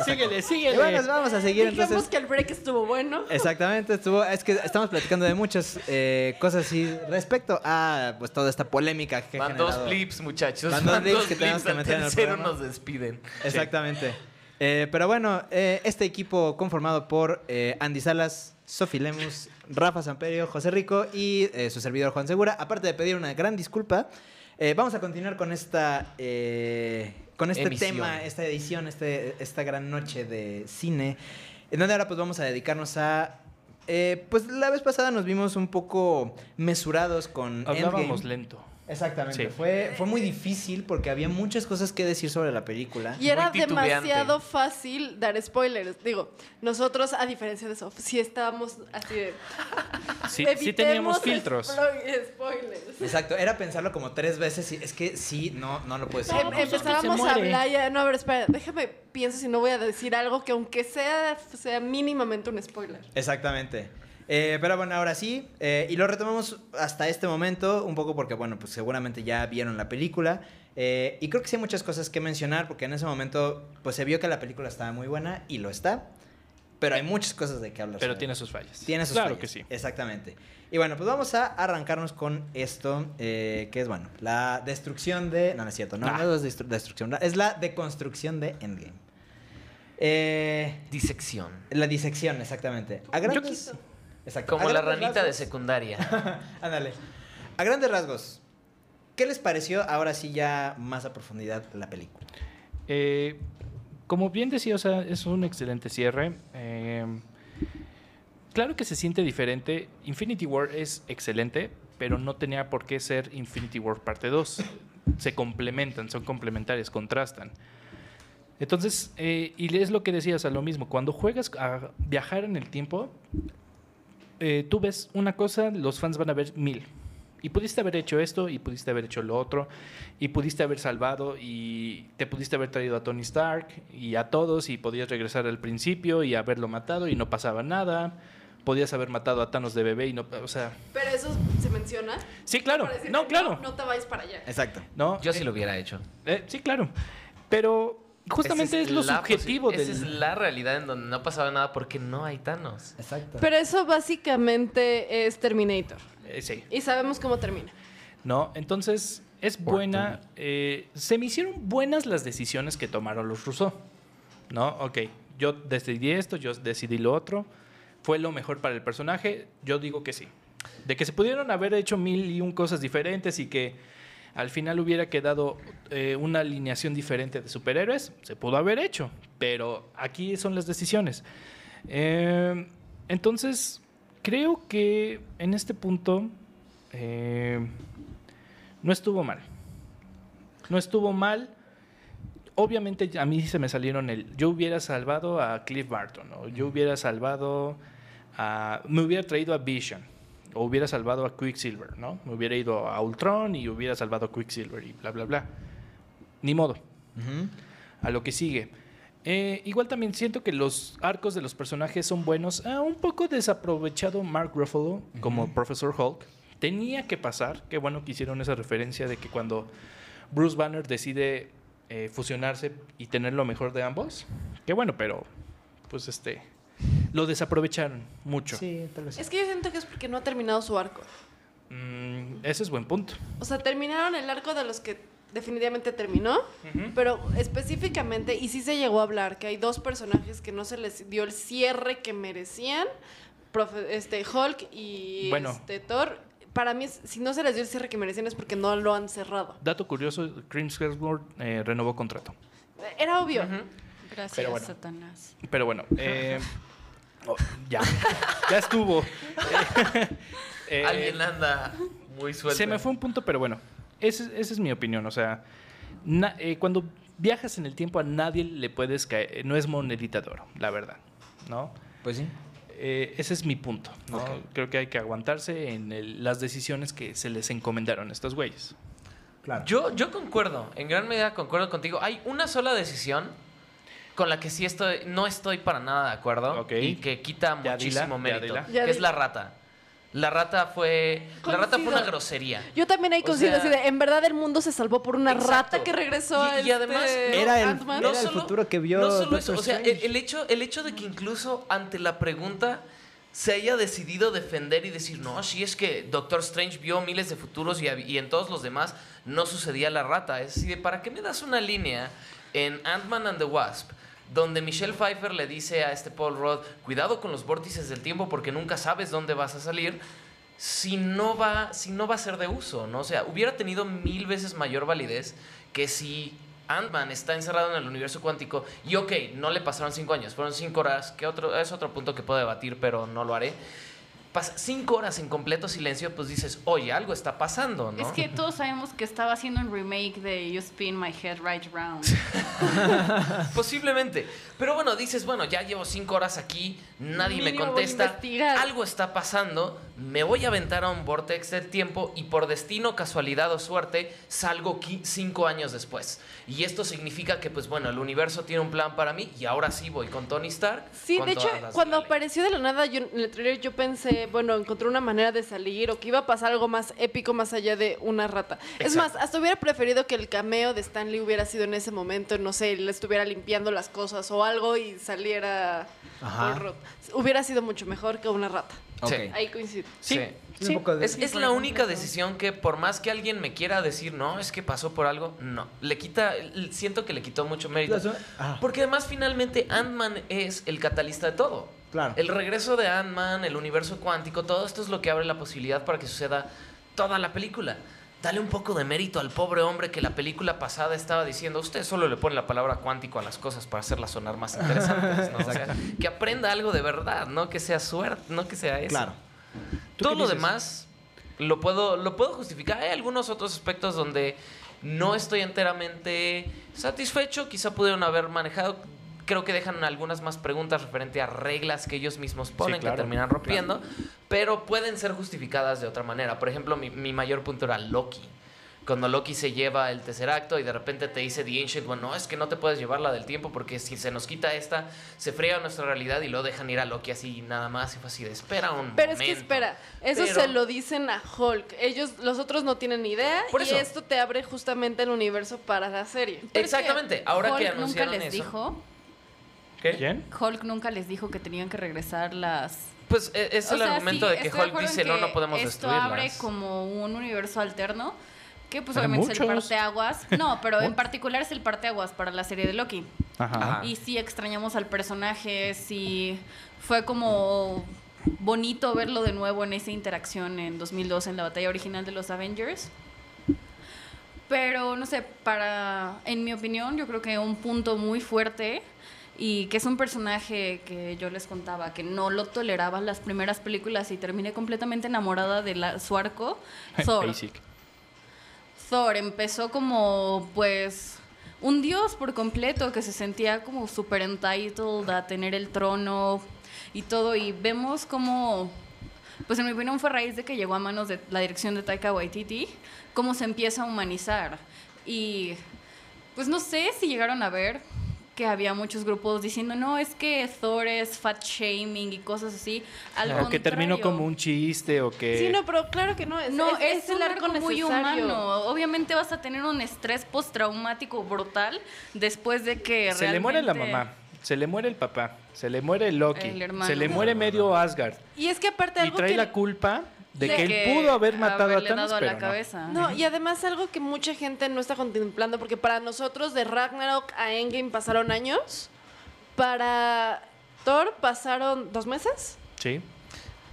síguele, Y síguele. bueno, vamos a seguir Dijimos entonces. que el break estuvo bueno. Exactamente, estuvo, es que estamos platicando de muchas eh, cosas así respecto a pues toda esta polémica que Van dos flips, muchachos. Van dos flips que flips, tenemos que meter en el programa. nos despiden. Exactamente. Eh, pero bueno, eh, este equipo conformado por eh, Andy Salas, Sofi Lemus, Rafa Samperio, José Rico y eh, su servidor Juan Segura, aparte de pedir una gran disculpa, eh, vamos a continuar con esta eh, con este Emisión. tema, esta edición, este, esta gran noche de cine, en donde ahora pues vamos a dedicarnos a eh, pues la vez pasada nos vimos un poco mesurados con Hablábamos Endgame. lento. Exactamente. Sí. Fue, fue muy difícil porque había muchas cosas que decir sobre la película. Y era demasiado fácil dar spoilers. Digo, nosotros, a diferencia de Sof, sí estábamos así de. Sí, sí teníamos "Evitemos filtros. Spoilers. Exacto, era pensarlo como tres veces y es que sí, no, no lo puedes Em- decir. empezábamos se a hablar ya, no, a ver, espera, déjame, pienso si no voy a decir algo que aunque sea, sea mínimamente un spoiler. Exactamente. Eh, pero bueno, ahora sí, eh, y lo retomamos hasta este momento, un poco porque, bueno, pues seguramente ya vieron la película. eh, y creo que sí hay muchas cosas que mencionar, porque en ese momento, pues se vio que la película estaba muy buena y lo está. Pero hay muchas cosas de que hablar. Pero sobre tiene sus fallas. Tiene sus Claro fallas, que sí. Exactamente. Y bueno, pues vamos a arrancarnos con esto, eh, que es, bueno, la destrucción de... No, no es cierto, no, Ah. no es destru- destrucción, es la deconstrucción de Endgame. Eh, Disección. la disección, exactamente. A grandes. Exacto. Como A la ranita de secundaria. Ándale. A grandes rasgos, ¿qué les pareció ahora sí ya más a profundidad la película? Eh, como bien decía, o sea, es un excelente cierre. Eh, claro que se siente diferente. Infinity War es excelente, pero no tenía por qué ser Infinity War parte 2. Se complementan, son complementarias, contrastan. Entonces, eh, y es lo que decías, a lo mismo, cuando juegas a viajar en el tiempo, eh, tú ves una cosa, los fans van a ver mil. Y pudiste haber hecho esto, y pudiste haber hecho lo otro, y pudiste haber salvado, y te pudiste haber traído a Tony Stark, y a todos, y podías regresar al principio, y haberlo matado, y no pasaba nada. Podías haber matado a Thanos de bebé, y no, o sea... Pero eso se menciona. Sí, claro, no, claro. No, te vayas para allá. Exacto. No, Yo sí eh, lo hubiera hecho. eh, sí, claro. Pero justamente Esa es, lo la subjetivo del... Esa es la realidad en donde no pasaba nada porque no hay Thanos. Exacto. Pero eso básicamente es Terminator. eh, sí. Y sabemos cómo termina. ¿no? Entonces, es buena. eh, se me hicieron buenas las decisiones que tomaron los Rousseau, ¿no? Ok, yo decidí esto, yo decidí lo otro. ¿Fue lo mejor para el personaje? Yo digo que sí. De que se pudieron haber hecho mil y un cosas diferentes y que al final hubiera quedado eh, una alineación diferente de superhéroes, se pudo haber hecho, pero aquí son las decisiones. Eh, entonces, creo que en este punto eh, no estuvo mal. No estuvo mal. Obviamente a mí se me salieron el... Yo hubiera salvado a Cliff Barton, o yo hubiera salvado a... Me hubiera traído a Vision, o hubiera salvado a Quicksilver, ¿no? Me hubiera ido a Ultron y hubiera salvado a Quicksilver y bla, bla, bla. Ni modo. A lo que sigue. Eh, igual también siento que los arcos de los personajes son buenos. Ah, un poco desaprovechado Mark Ruffalo como Professor Hulk. Tenía que pasar. Qué bueno que hicieron esa referencia de que cuando Bruce Banner decide eh, fusionarse y tener lo mejor de ambos. Qué bueno, pero pues este lo desaprovecharon mucho. Sí, tal vez. Es que yo siento que es porque no ha terminado su arco. Mm, ese es buen punto. O sea, terminaron el arco de los que definitivamente terminó, pero específicamente, y sí se llegó a hablar, que hay dos personajes que no se les dio el cierre que merecían, profe- este Hulk y Bueno. este Thor. Para mí, si no se les dio el cierre que merecían es porque no lo han cerrado. Dato curioso, Chris Hemsworth eh, renovó contrato. Era obvio. Gracias, Pero bueno. Satanás. Pero bueno, eh, oh, ya, ya estuvo. Eh, Alguien anda muy suelto. se me fue un punto, pero bueno, ese- esa es mi opinión. O sea, na- eh, cuando viajas en el tiempo a nadie le puedes caer, no es monedita de oro, la verdad, ¿no? Pues sí. Eh, ese es mi punto. ¿no? Creo que hay que aguantarse en el- las decisiones que se les encomendaron a estos güeyes. Claro. Yo, yo concuerdo, en gran medida concuerdo contigo. Hay una sola decisión con la que sí estoy, no estoy para nada de acuerdo y que quita Ya muchísimo dila, mérito. Ya que es la rata. La rata fue, la rata fue una grosería. Yo también ahí O coincido sea- así de, en verdad el mundo se salvó por una Exacto. rata que regresó a Y- y además, este Era el- Ant-Man. era el futuro que vio No solo eso, o sea, el, hecho, el hecho de que incluso ante la pregunta se haya decidido defender y decir, no, si es que Doctor Strange vio miles de futuros y, y en todos los demás no sucedía la rata. Es decir, ¿para qué me das una línea en Ant-Man and the Wasp? Donde Michelle Pfeiffer le dice a este Paul Rudd, cuidado con los vórtices del tiempo porque nunca sabes dónde vas a salir, si no va, si no va a ser de uso, ¿no? O sea, hubiera tenido mil veces mayor validez que si Ant-Man está encerrado en el universo cuántico y ok, no le pasaron cinco años, fueron cinco horas, que otro, es otro punto que puedo debatir, pero no lo haré. Pasa cinco horas en completo silencio, pues dices, oye, algo está pasando, ¿no? Es que todos sabemos que estaba haciendo un remake de You Spin My Head Right Round. Posiblemente. Pero bueno, dices, bueno, ya llevo cinco horas aquí, nadie me contesta, algo está pasando, me voy a aventar a un vortex del tiempo y por destino, casualidad o suerte, salgo cinco años después. Y esto significa que, pues bueno, el universo tiene un plan para mí y ahora sí voy con Tony Stark. Sí, con de hecho, cuando de apareció de la nada yo, en el trailer, yo pensé, bueno, encontré una manera de salir o que iba a pasar algo más épico más allá de una rata. Es más, hasta hubiera preferido que el cameo de Stanley hubiera sido en ese momento, no sé, le estuviera limpiando las cosas o algo y saliera Ajá. Rudd. Hubiera sido mucho mejor que una rata. Ahí coincido. Sí. Es un poco de- Es, es la única decisión que por más que alguien me quiera decir, no, es que pasó por algo, no. Le quita, siento que le quitó mucho mérito. Ah. Porque además finalmente Ant-Man es el catalista de todo. Claro. El regreso de Ant-Man, el universo cuántico, todo esto es lo que abre la posibilidad para que suceda toda la película. Dale un poco de mérito al pobre hombre que la película pasada estaba diciendo, usted solo le pone la palabra cuántico a las cosas para hacerlas sonar más interesantes, ¿no? O sea, que aprenda algo de verdad, no que sea suerte, no que sea eso. Claro. ¿Tú Todo lo dices? demás lo puedo, lo puedo justificar. Hay algunos otros aspectos donde no estoy enteramente satisfecho. Quizá pudieron haber manejado. Creo que dejan algunas más preguntas referente a reglas que ellos mismos ponen claro, que terminan rompiendo. Pero pueden ser justificadas de otra manera. Por ejemplo, mi, mi mayor punto era Loki. Cuando Loki se lleva el tercer acto y de repente te dice The Ancient One, no, es que no te puedes llevar la del tiempo porque si se nos quita esta, se friega nuestra realidad y lo dejan ir a Loki así nada más. Y fue así de, espera un Pero es que momento". espera, eso Pero- se lo dicen a Hulk. Ellos, los otros no tienen ni idea Por y esto te abre justamente el universo para la serie. Pero es que Exactamente, ahora que Hulk nunca anunciaron les eso. dijo, ¿Qué? ¿Quién? Hulk nunca les dijo que tenían que regresar las Pues eh, es O el sea, argumento sí, de que Hulk dice, no, que no podemos esto destruirlas. abre como un universo alterno, que pues Hay obviamente es el muchos. parteaguas. No, pero en particular es el parteaguas para la serie de Loki. Ajá. Ajá. Y sí extrañamos al personaje, sí fue como bonito verlo de nuevo en esa interacción en 2002 en la batalla original de los Avengers. Pero no sé, para, en mi opinión, yo creo que un punto muy fuerte y que es un personaje que yo les contaba que no lo toleraba en las primeras películas y terminé completamente enamorada de la, su arco. Thor. Basic. Thor empezó como pues un dios por completo que se sentía como super entitled a tener el trono y todo y vemos como pues en mi opinión fue a raíz de que llegó a manos de la dirección de Taika Waititi cómo se empieza a humanizar y pues no sé si llegaron a ver que había muchos grupos diciendo no es que Thor es fat shaming y cosas así al O que terminó como un chiste o que... Sí, no, pero claro que no. Es, No, es, es, es el un arco arco muy necesario. humano. Obviamente vas a tener un estrés postraumático brutal después de que Se le muere la realmente- mamá, se le muere el papá, se le muere Loki, El se le muere medio Asgard Y es que aparte y algo trae que... la culpa de de que él pudo haber matado a Thanos, a pero la no. cabeza. No, y además algo que mucha gente no está contemplando, porque para nosotros de Ragnarok a Endgame pasaron años, para Thor pasaron dos meses. Sí.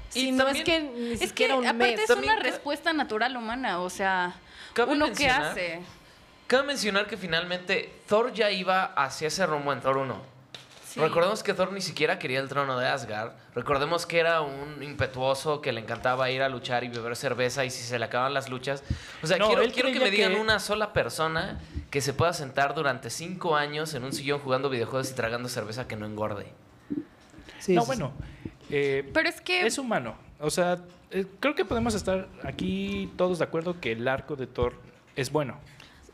Si Y no también- es que ni Es que un aparte mes. es También una respuesta natural humana, o sea, Cabe uno que hace. Cabe mencionar que finalmente Thor ya iba hacia ese rumbo en Thor 1. Sí. Recordemos que Thor ni siquiera quería el trono de Asgard. Recordemos que era un impetuoso que le encantaba ir a luchar y beber cerveza y si se le acaban las luchas. O sea, No, quiero, quiero que me digan que- una sola persona que se pueda sentar durante cinco años en un sillón jugando videojuegos y tragando cerveza que no engorde. Sí, no, bueno, eh, Pero es que es humano. O sea, eh, creo que podemos estar aquí todos de acuerdo que el arco de Thor es bueno.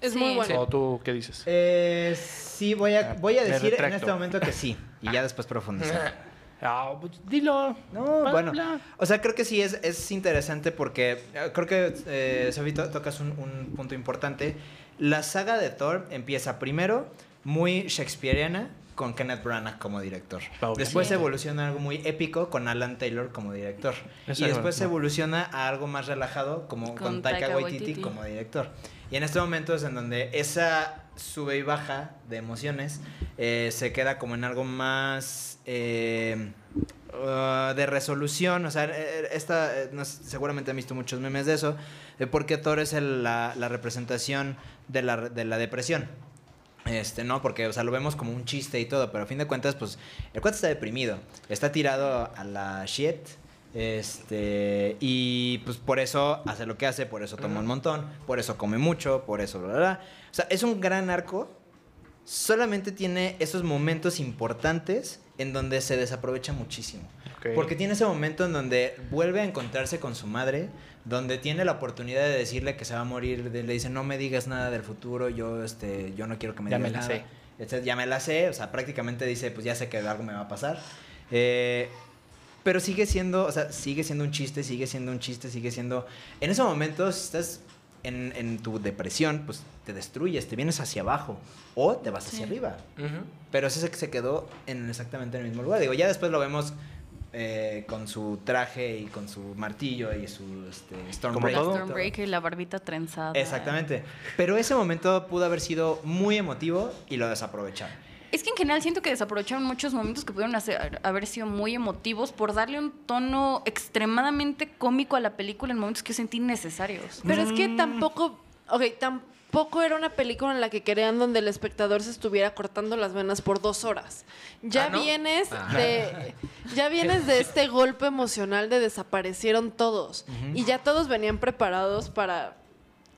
Es Sí. muy bueno. ¿O tú qué dices? Eh, sí, voy a, voy a decir en este momento que sí. Y ya después profundizar. Ah, pues, dilo. No, Bla, bueno. bla. O sea, creo que sí es, es interesante porque eh, creo que, eh, Sofi, to- tocas un, un punto importante. La saga de Thor empieza primero muy shakespeariana con Kenneth Branagh como director. Obviamente. Después evoluciona a algo muy épico con Alan Taylor como director. Eso y es después bueno. evoluciona a algo más relajado como con, Con Taika, Taika Waititi, Waititi. como director. Y en este momento es en donde esa sube y baja de emociones eh, se queda como en algo más eh, uh, de resolución. O sea, eh, esta, seguramente han visto muchos memes de eso, de por qué Thor es la representación de la, de la depresión. Este, no, porque, o sea, lo vemos como un chiste y todo, pero a fin de cuentas, pues, el cuate está deprimido, está tirado a la shit, este, y pues por eso hace lo que hace, por eso toma un montón, por eso come mucho, por eso, bla, bla, bla. O sea, es un gran arco, solamente tiene esos momentos importantes en donde se desaprovecha muchísimo. Ok. Porque tiene ese momento en donde vuelve a encontrarse con su madre, donde tiene la oportunidad de decirle que se va a morir, de- le dice, no me digas nada del futuro, yo, este, yo no quiero que me Ya digas me la nada". sé. Ya me la sé, o sea, prácticamente dice, pues ya sé que algo me va a pasar. Eh, pero sigue siendo, o sea, sigue siendo un chiste, sigue siendo un chiste, sigue siendo... En esos momentos, si estás en, en tu depresión, pues te destruyes, te vienes hacia abajo o te vas hacia Sí. arriba. Ujú. Pero ese se quedó en exactamente el mismo lugar. Digo, ya después lo vemos eh, con su traje y con su martillo y su este, Como Stormbreaker. Stormbreaker y la barbita trenzada. Exactamente. Pero ese momento pudo haber sido muy emotivo y lo desaprovecharon. Es que en general siento que desaprovecharon muchos momentos que pudieron hacer- haber sido muy emotivos por darle un tono extremadamente cómico a la película en momentos que yo sentí necesarios. Pero es que Mm. tampoco, ok, tampoco era una película en la que querían donde el espectador se estuviera cortando las venas por dos horas. Ya Ah, ¿no? vienes Ah. de, ya vienes de este golpe emocional de desaparecieron todos y ya todos venían preparados para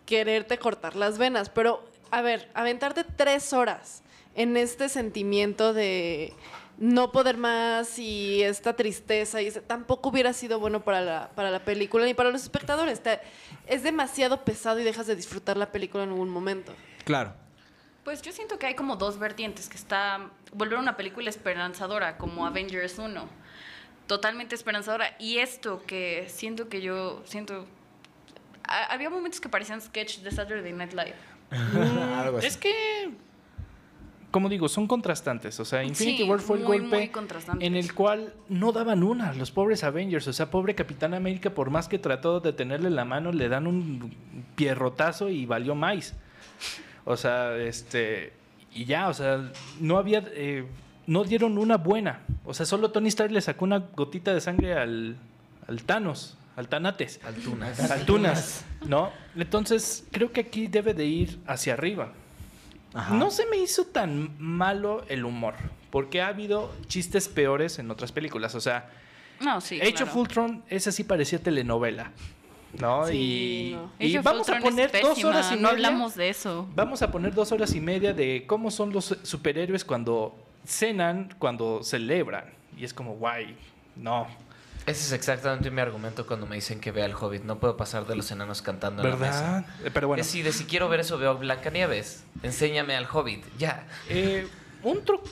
quererte cortar las venas. Pero a ver, aventarte tres horas en este sentimiento de no poder más y esta tristeza y ese- tampoco hubiera sido bueno para la, para la película ni para los espectadores. Te- es demasiado pesado y dejas de disfrutar la película en algún momento. Claro. Pues yo siento que hay como dos vertientes, que está volver una película esperanzadora, como Avengers 1, totalmente esperanzadora, y esto que siento que yo, siento, ha- había momentos que parecían sketch de Saturday Night Live. Algo así. Es que, como digo, son contrastantes. O sea, Infinity Sí, War fue el golpe en el cual no daban una los pobres Avengers. O sea, pobre Capitán América, por más que trató de tenerle la mano, le dan un pierrotazo y valió más. O sea, este. Y ya, o sea, no había. eh, no dieron una buena. O sea, solo Tony Stark le sacó una gotita de sangre al, al Thanos, altanates. Altunas. Altunas, ¿no? Entonces, creo que aquí debe de ir hacia arriba. Ajá. No se me hizo tan malo el humor, porque ha habido chistes peores en otras películas. O sea, No, sí. Age claro. of Ultron, esa sí parecía telenovela, ¿no? Sí, y no. y vamos a poner dos horas y No media. hablamos de eso. Vamos a poner dos horas y media de cómo son los superhéroes cuando cenan, cuando celebran. Y es como, guay, no. Ese es exactamente mi argumento cuando me dicen que vea el Hobbit. No puedo pasar de los enanos cantando en la ¿Verdad? mesa. Eh, Pero bueno. Es decir, de si quiero ver eso, veo Blancanieves. Enséñame al Hobbit. Ya. Eh, un tru-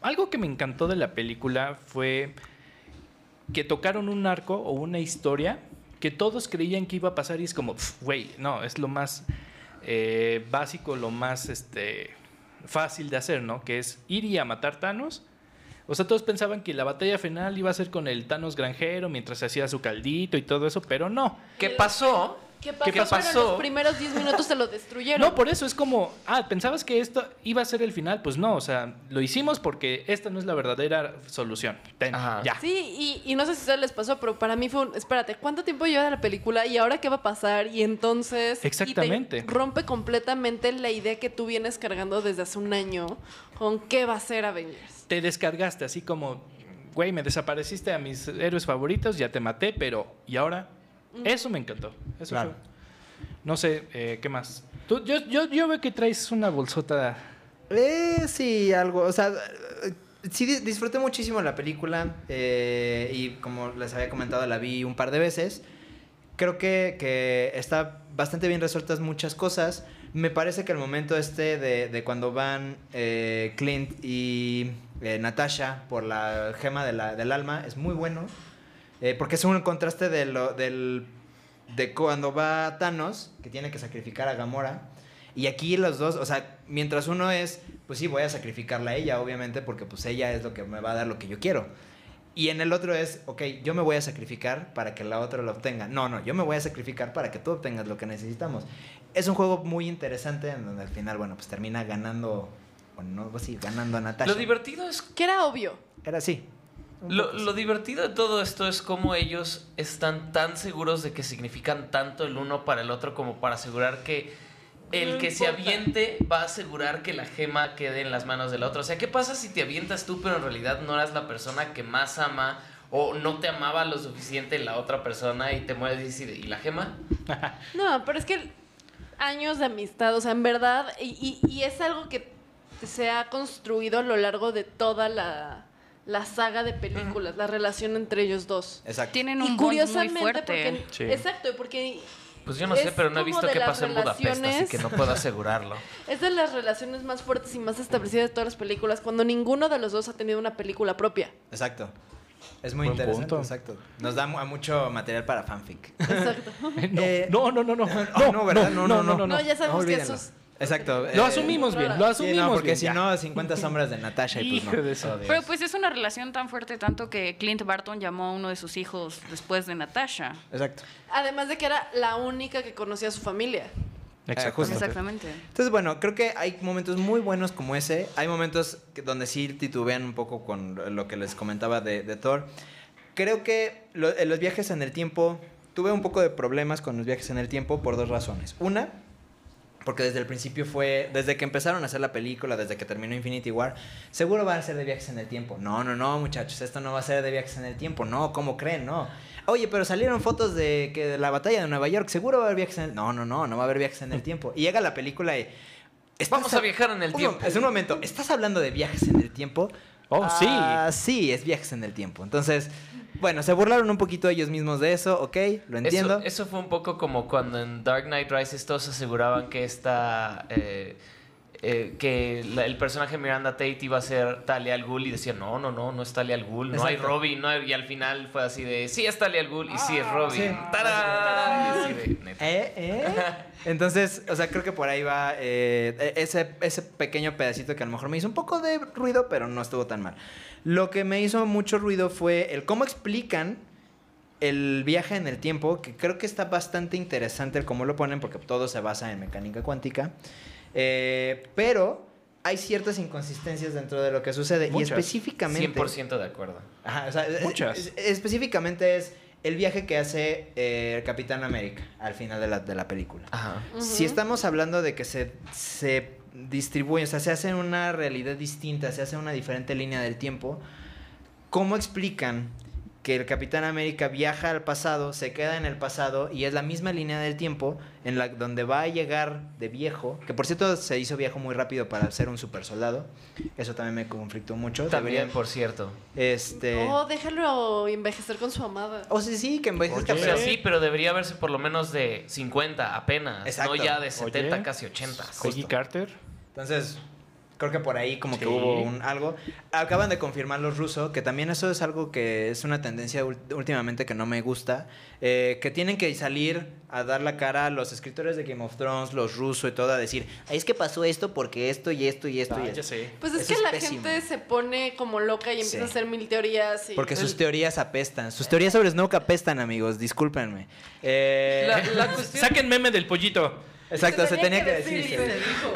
algo que me encantó de la película fue que tocaron un arco o una historia que todos creían que iba a pasar y es como, "Pf, güey, no, es lo más eh, básico, lo más este, fácil de hacer, ¿no? Que es ir y a matar Thanos. O sea, todos pensaban que la batalla final iba a ser con el Thanos granjero mientras se hacía su caldito y todo eso, pero no. ¿Qué pasó? ¿Qué pasó? ¿Qué pasó? Pero los primeros 10 minutos se lo destruyeron. No, por eso es como, ah, pensabas que esto iba a ser el final, pues no, o sea, lo hicimos porque esta no es la verdadera solución. Ten, Ajá. ya. Sí, y, y no sé si a ustedes les pasó, pero para mí fue un, espérate, ¿cuánto tiempo lleva la película y ahora qué va a pasar? Y entonces... y te Exactamente. rompe completamente la idea que tú vienes cargando desde hace un año con qué va a ser Avengers. Te descargaste así como, güey, me desapareciste a mis héroes favoritos, ya te maté, pero ¿y ahora? Eso me encantó. Eso Claro. fue. No sé, eh, ¿qué más? Tú, yo, yo, yo veo que traes una bolsota. Eh, sí, algo. O sea, sí di- disfruté muchísimo la película. eh, y como les había comentado, la vi un par de veces. Creo que, que está bastante bien resueltas muchas cosas. Me parece que el momento este de, de cuando van eh, Clint y eh, Natasha por la gema del alma es muy bueno. Eh, porque es un contraste de cuando va Thanos, que tiene que sacrificar a Gamora. Y aquí los dos, o sea, mientras uno es, pues sí, voy a sacrificarla a ella, obviamente, porque pues ella es lo que me va a dar lo que yo quiero. Y en el otro es, ok, yo me voy a sacrificar para que la otra lo obtenga. No, no, yo me voy a sacrificar para que tú obtengas lo que necesitamos. Es un juego muy interesante en donde al final, bueno, pues termina ganando, bueno, no, sí, ganando a Natasha. Lo divertido es Que era obvio. Era así. Lo, lo divertido de todo esto es cómo ellos están tan seguros de que significan tanto el uno para el otro como para asegurar que el No que se aviente va a asegurar que la gema quede en las manos del otro. O sea, ¿qué pasa si te avientas tú pero en realidad no eras la persona que más ama o no te amaba lo suficiente la otra persona y te mueres y dices, ¿y la gema? No, pero es que años de amistad, o sea, en verdad, y, y- y es algo que se ha construido a lo largo de toda la, la saga de películas, la relación entre ellos dos. Exacto. Tienen Y un bond muy fuerte. porque, Sí. exacto, porque Pues yo no sé, pero no he visto qué pasó en Budapest, así que no puedo asegurarlo. es de las relaciones más fuertes y más establecidas de todas las películas, cuando ninguno de los dos ha tenido una película propia. Exacto. Es muy Buen interesante, punto. exacto. Nos da a mucho material para fanfic. Exacto. No, Eh, no, no, no, no. Oh, no, ¿verdad? No, no, no. No, ya sabemos que olvídenlo. Exacto. Lo eh, asumimos bien, lo asumimos Sí, no, porque bien, si ya. no, 50 sombras de Natasha y pues no. de eso. Pero pues es una relación tan fuerte tanto que Clint Barton llamó a uno de sus hijos después de Natasha. Exacto. Además de que era la única que conocía a su familia. Exacto. Exactamente. Entonces, bueno, creo que hay momentos muy buenos como ese. Hay momentos donde sí titubean un poco con lo que les comentaba de, de Thor. Creo que lo- en los viajes en el tiempo, tuve un poco de problemas con los viajes en el tiempo por dos razones. Una, porque desde el principio fue, desde que empezaron a hacer la película, desde que terminó Infinity War, seguro va a ser de viajes en el tiempo. No, no, no, muchachos, esto no va a ser de viajes en el tiempo. No, ¿cómo creen? No. Oye, pero salieron fotos de que de la batalla de Nueva York, seguro va a haber viajes en el... No, no, no, no va a haber viajes en el tiempo. Y llega la película y... ¿estás Vamos a viajar en el Un tiempo. Es un momento, ¿estás hablando de viajes en el tiempo? Oh, sí. Ah, sí, es viajes en el tiempo. Entonces, bueno, se burlaron un poquito ellos mismos de eso, ok, lo entiendo. Eso, eso fue un poco como cuando en Dark Knight Rises todos aseguraban que esta. eh, eh, que la- el personaje Miranda Tate iba a ser Talia al Ghul y decían, no, no, no, no es Talia al Ghul, no hay. Robin, no hay-". y al final fue así de, sí es Talia al Ghul y sí es Robin. sí. ¡Tarán! Y así de, neta. ¿Eh? ¿Eh? Entonces, o sea, creo que por ahí va eh, ese, ese pequeño pedacito que a lo mejor me hizo un poco de ruido, pero no estuvo tan mal. Lo que me hizo mucho ruido fue el cómo explican el viaje en el tiempo, que creo que está bastante interesante el cómo lo ponen, porque todo se basa en mecánica cuántica. Eh, pero hay ciertas inconsistencias dentro de lo que sucede. Muchas. Y específicamente... 100% de acuerdo. Ajá, o sea, es- Muchas. es- específicamente es el viaje que hace eh, el Capitán América al final de la, de la película. Ajá. Si estamos hablando de que se, se distribuye, o sea, se hace una realidad distinta, se hace una diferente línea del tiempo, ¿cómo explican que el Capitán América viaja al pasado, se queda en el pasado y es la misma línea del tiempo en la donde va a llegar de viejo, que por cierto se hizo viejo muy rápido para ser un super soldado. Eso también me conflictó mucho. También, Debería- por cierto. este Oh, déjalo envejecer con su amada. o sea, sí, que en vez Oye. O sea, sí, pero debería verse por lo menos de 50 apenas, Exacto. no ya de 70, Oye. casi 80. Peggy Carter. Entonces, creo que por ahí como que Sí. hubo un algo. Acaban de confirmar los rusos, que también eso es algo que es una tendencia últimamente que no me gusta, eh, que tienen que salir a dar la cara a los escritores de Game of Thrones, los rusos y todo, a decir, "Ay, es que pasó esto porque esto y esto y esto Ah, y ya esto. sé. Pues es Eso que es la pésimo. gente se pone como loca y empieza Sí. a hacer mil teorías. Y... Porque sus teorías apestan. Sus teorías sobre Snoke apestan, amigos. Discúlpenme. Eh, La, la cuestión, Saquen meme del pollito. Exacto, se tenía que decir sí. se dijo.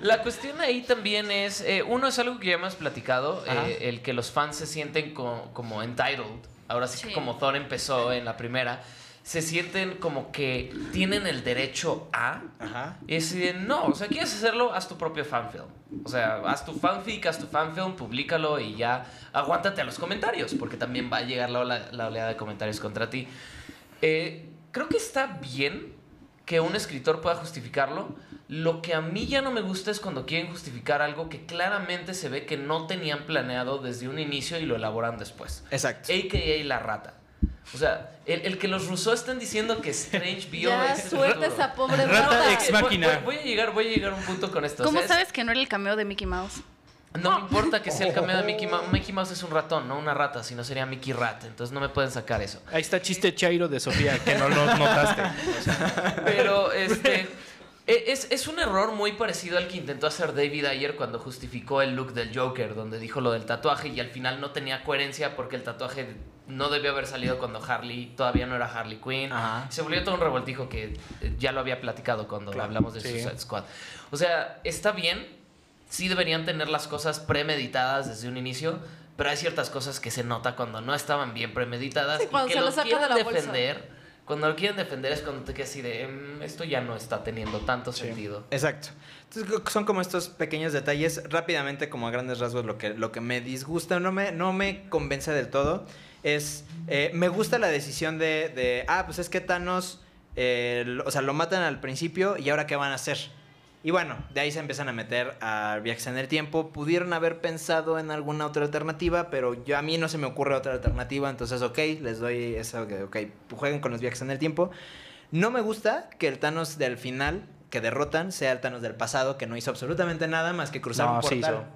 la cuestión ahí también es, eh, uno es algo que ya hemos platicado, eh, el que los fans se sienten co- como entitled, ahora sí, que Sí. como Thor empezó en la primera, se sienten como que tienen el derecho a... Ajá. Y es de, no, o sea, quieres hacerlo, haz tu propio fanfilm. O sea, haz tu fanfic, haz tu fanfilm, públicalo y ya aguántate a los comentarios, porque también va a llegar la, ola- la oleada de comentarios contra ti. Eh, creo que está bien que un escritor pueda justificarlo. Lo que a mí ya no me gusta es cuando quieren justificar algo que claramente se ve que no tenían planeado desde un inicio y lo elaboran después. Exacto. AKA la rata. O sea, el, el que los rusos estén diciendo que Strange vio Ya ese suelta futuro. esa pobre Rata rata. ex Voy- máquina. Voy, voy a llegar, voy a llegar a un punto con esto. o ¿Cómo es- sabes que no era el cameo de Mickey Mouse? No me importa que sea el cameo de Mickey Mouse. Mickey Mouse es un ratón, no una rata, si no sería Mickey Rat. Entonces no me pueden sacar eso. Ahí está chiste Chairo de Sofía, que no lo notaste. Pero este. e- Es, es un error muy parecido al que intentó hacer David Ayer cuando justificó el look del Joker, donde dijo lo del tatuaje y al final no tenía coherencia porque el tatuaje no debió haber salido cuando Harley todavía no era Harley Quinn. Ajá. Se volvió todo un revoltijo que eh, ya lo había platicado cuando Claro, hablamos de sí. Suicide Squad. O sea, está bien, sí deberían tener las cosas premeditadas desde un inicio, pero hay ciertas cosas que se nota cuando no estaban bien premeditadas Sí, y que lo de quieren bolsa. defender. Cuando lo quieren defender es cuando te quedas así de, "Mm, esto ya no está teniendo tanto sentido. Exacto. Entonces son como estos pequeños detalles, rápidamente como a grandes rasgos lo que, lo que me disgusta, no me, no me convence del todo, es, eh, me gusta la decisión de, de, ah, pues es que Thanos, eh, lo- o sea, lo matan al principio y ahora qué van a hacer. Y bueno, de ahí se empiezan a meter a viajes en el tiempo. Pudieron haber pensado en alguna otra alternativa, pero yo a mí no se me ocurre otra alternativa, entonces ok, les doy eso, ok, jueguen con los viajes en el tiempo. No me gusta que el Thanos del final, que derrotan, sea el Thanos del pasado, que no hizo absolutamente nada más que cruzar No, un sí portal.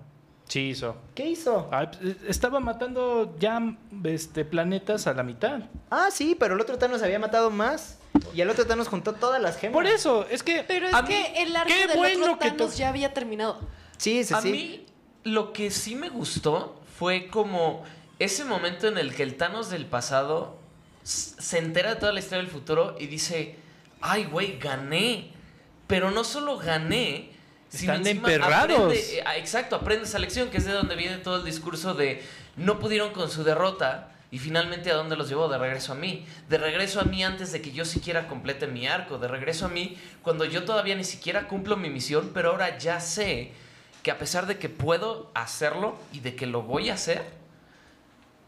Sí hizo. ¿Qué hizo? Ah, pues, estaba matando ya este, planetas a la mitad. Ah, sí, pero el otro Thanos había matado más. Y el otro Thanos juntó todas las gemas. Por eso, es que... Pero es a que mí- el arco del bueno otro Thanos ya había terminado. Sí, sí, A sí. mí lo que sí me gustó fue como ese momento en el que el Thanos del pasado se entera de toda la historia del futuro y dice, ay, güey, gané. Pero no solo gané, Están emperrados. aprende- eh, ah, exacto, aprende esa lección, que es de donde viene todo el discurso de no pudieron con su derrota. Y finalmente, ¿a dónde los llevó? De regreso a mí. De regreso a mí antes de que yo siquiera complete mi arco. De regreso a mí cuando yo todavía ni siquiera cumplo mi misión, pero ahora ya sé que a pesar de que puedo hacerlo y de que lo voy a hacer,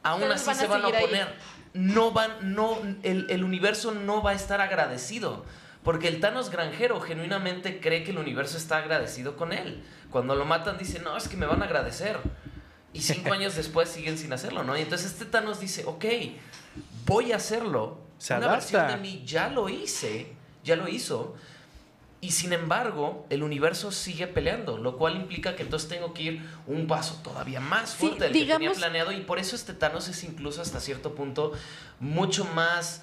aún Ustedes así van se van a ahí. oponer. No van, no, el, el universo no va a estar agradecido. Porque el Thanos granjero genuinamente cree que el universo está agradecido con él. Cuando lo matan dice, no, es que me van a agradecer. Y cinco años después siguen sin hacerlo, ¿no? Y entonces este Thanos dice, ok, voy a hacerlo. Se Una versión de mí ya lo hice, ya lo hizo. Y sin embargo, el universo sigue peleando, lo cual implica que entonces tengo que ir un paso todavía más Sí, fuerte del que tenía digamos- planeado. Y por eso este Thanos es incluso hasta cierto punto mucho más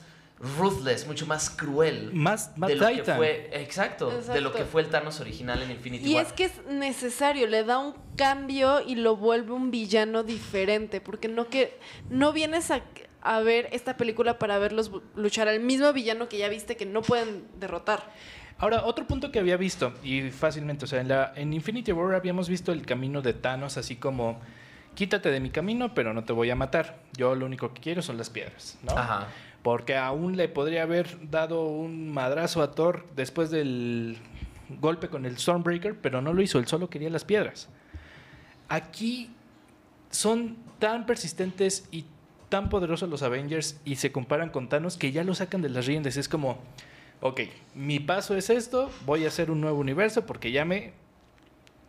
ruthless, mucho más cruel. Más, más de lo que Titan. fue, exacto, de lo que fue el Thanos original en Infinity Y War. es que es necesario, le da un cambio y lo vuelve un villano diferente, porque no que no vienes a, a ver esta película para verlos luchar al mismo villano que ya viste que no pueden derrotar. Ahora, otro punto que había visto, y fácilmente, o sea, en, la, en Infinity War habíamos visto el camino de Thanos así como, quítate de mi camino, pero no te voy a matar. Yo lo único que quiero son las piedras, ¿no? Ajá. Porque aún le podría haber dado un madrazo a Thor después del golpe con el Stormbreaker, pero no lo hizo, él solo quería las piedras. Aquí son tan persistentes y tan poderosos los Avengers y se comparan con Thanos que ya lo sacan de las riendas. Es como, ok, mi paso es esto, voy a hacer un nuevo universo porque ya me...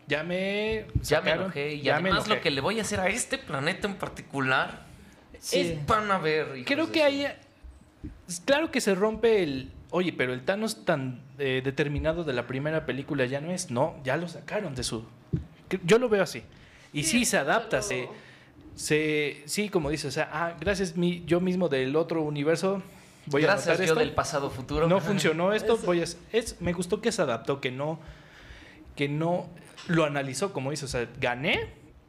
Ya me... Ya me enojé. Y ya me además lo enojé". que le voy a hacer a este planeta en particular Sí. es van a ver. Creo que ahí. Claro que se rompe el. Oye, pero el Thanos tan eh, determinado de la primera película ya no es. No, ya lo sacaron de su. Yo lo veo así. Y sí, se adapta, se, se. Sí, como dices, o sea, ah, gracias mi, yo mismo del otro universo. Voy a Gracias anotar yo esto. del pasado futuro. No funcionó esto, voy a, es, me gustó que se adaptó, que no, que no lo analizó, como dices, o sea, gané,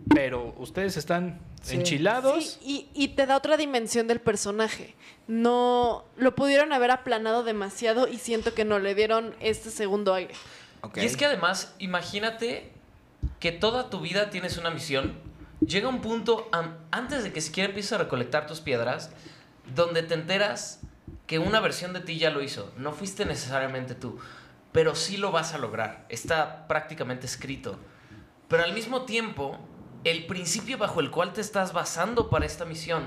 pero ustedes están enchilados. Sí, y, y te da otra dimensión del personaje. No lo pudieron haber aplanado demasiado y siento que no le dieron este segundo aire. Ok. Y es que además, imagínate que toda tu vida tienes una misión. Llega un punto, antes de que siquiera empieces a recolectar tus piedras, donde te enteras que una versión de ti ya lo hizo. No fuiste necesariamente tú, pero sí lo vas a lograr. Está prácticamente escrito. Pero al mismo tiempo, el principio bajo el cual te estás basando para esta misión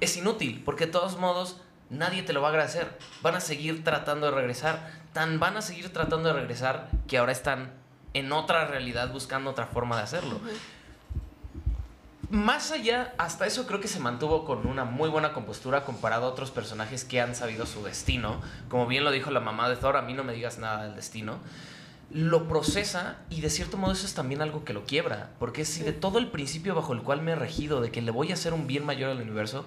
es inútil, porque de todos modos nadie te lo va a agradecer. Van a seguir tratando de regresar, tan van a seguir tratando de regresar que ahora están en otra realidad buscando otra forma de hacerlo. Más allá, hasta eso creo que se mantuvo con una muy buena compostura comparado a otros personajes que han sabido su destino. Como bien lo dijo la mamá de Thor, a mí no me digas nada del destino. Lo procesa y de cierto modo eso es también algo que lo quiebra. Porque si de todo el principio bajo el cual me he regido de que le voy a hacer un bien mayor al universo,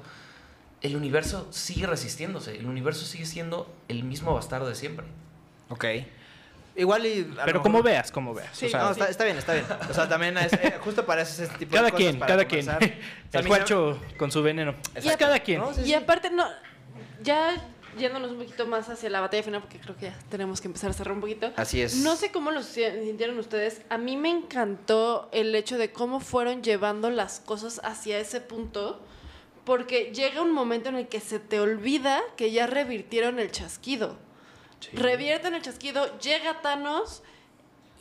el universo sigue resistiéndose. El universo sigue siendo el mismo bastardo de siempre. Ok. Igual y... Pero como veas, como veas. Sí, o sea, No, está, está bien, está bien. O sea, también es, eh, justo para ese tipo cada de cosas. quien, para cada quien. conversar. O sea, a El no- Juancho con su veneno. Exacto. Cada quien. No, sí, Y sí. aparte, no, ya yéndonos un poquito más hacia la batalla final, porque creo que ya tenemos que empezar a cerrar un poquito. Así es. No sé cómo lo si- sintieron ustedes. A mí me encantó el hecho de cómo fueron llevando las cosas hacia ese punto. Porque llega un momento en el que se te olvida que ya revirtieron el chasquido. Revierten el chasquido, llega Thanos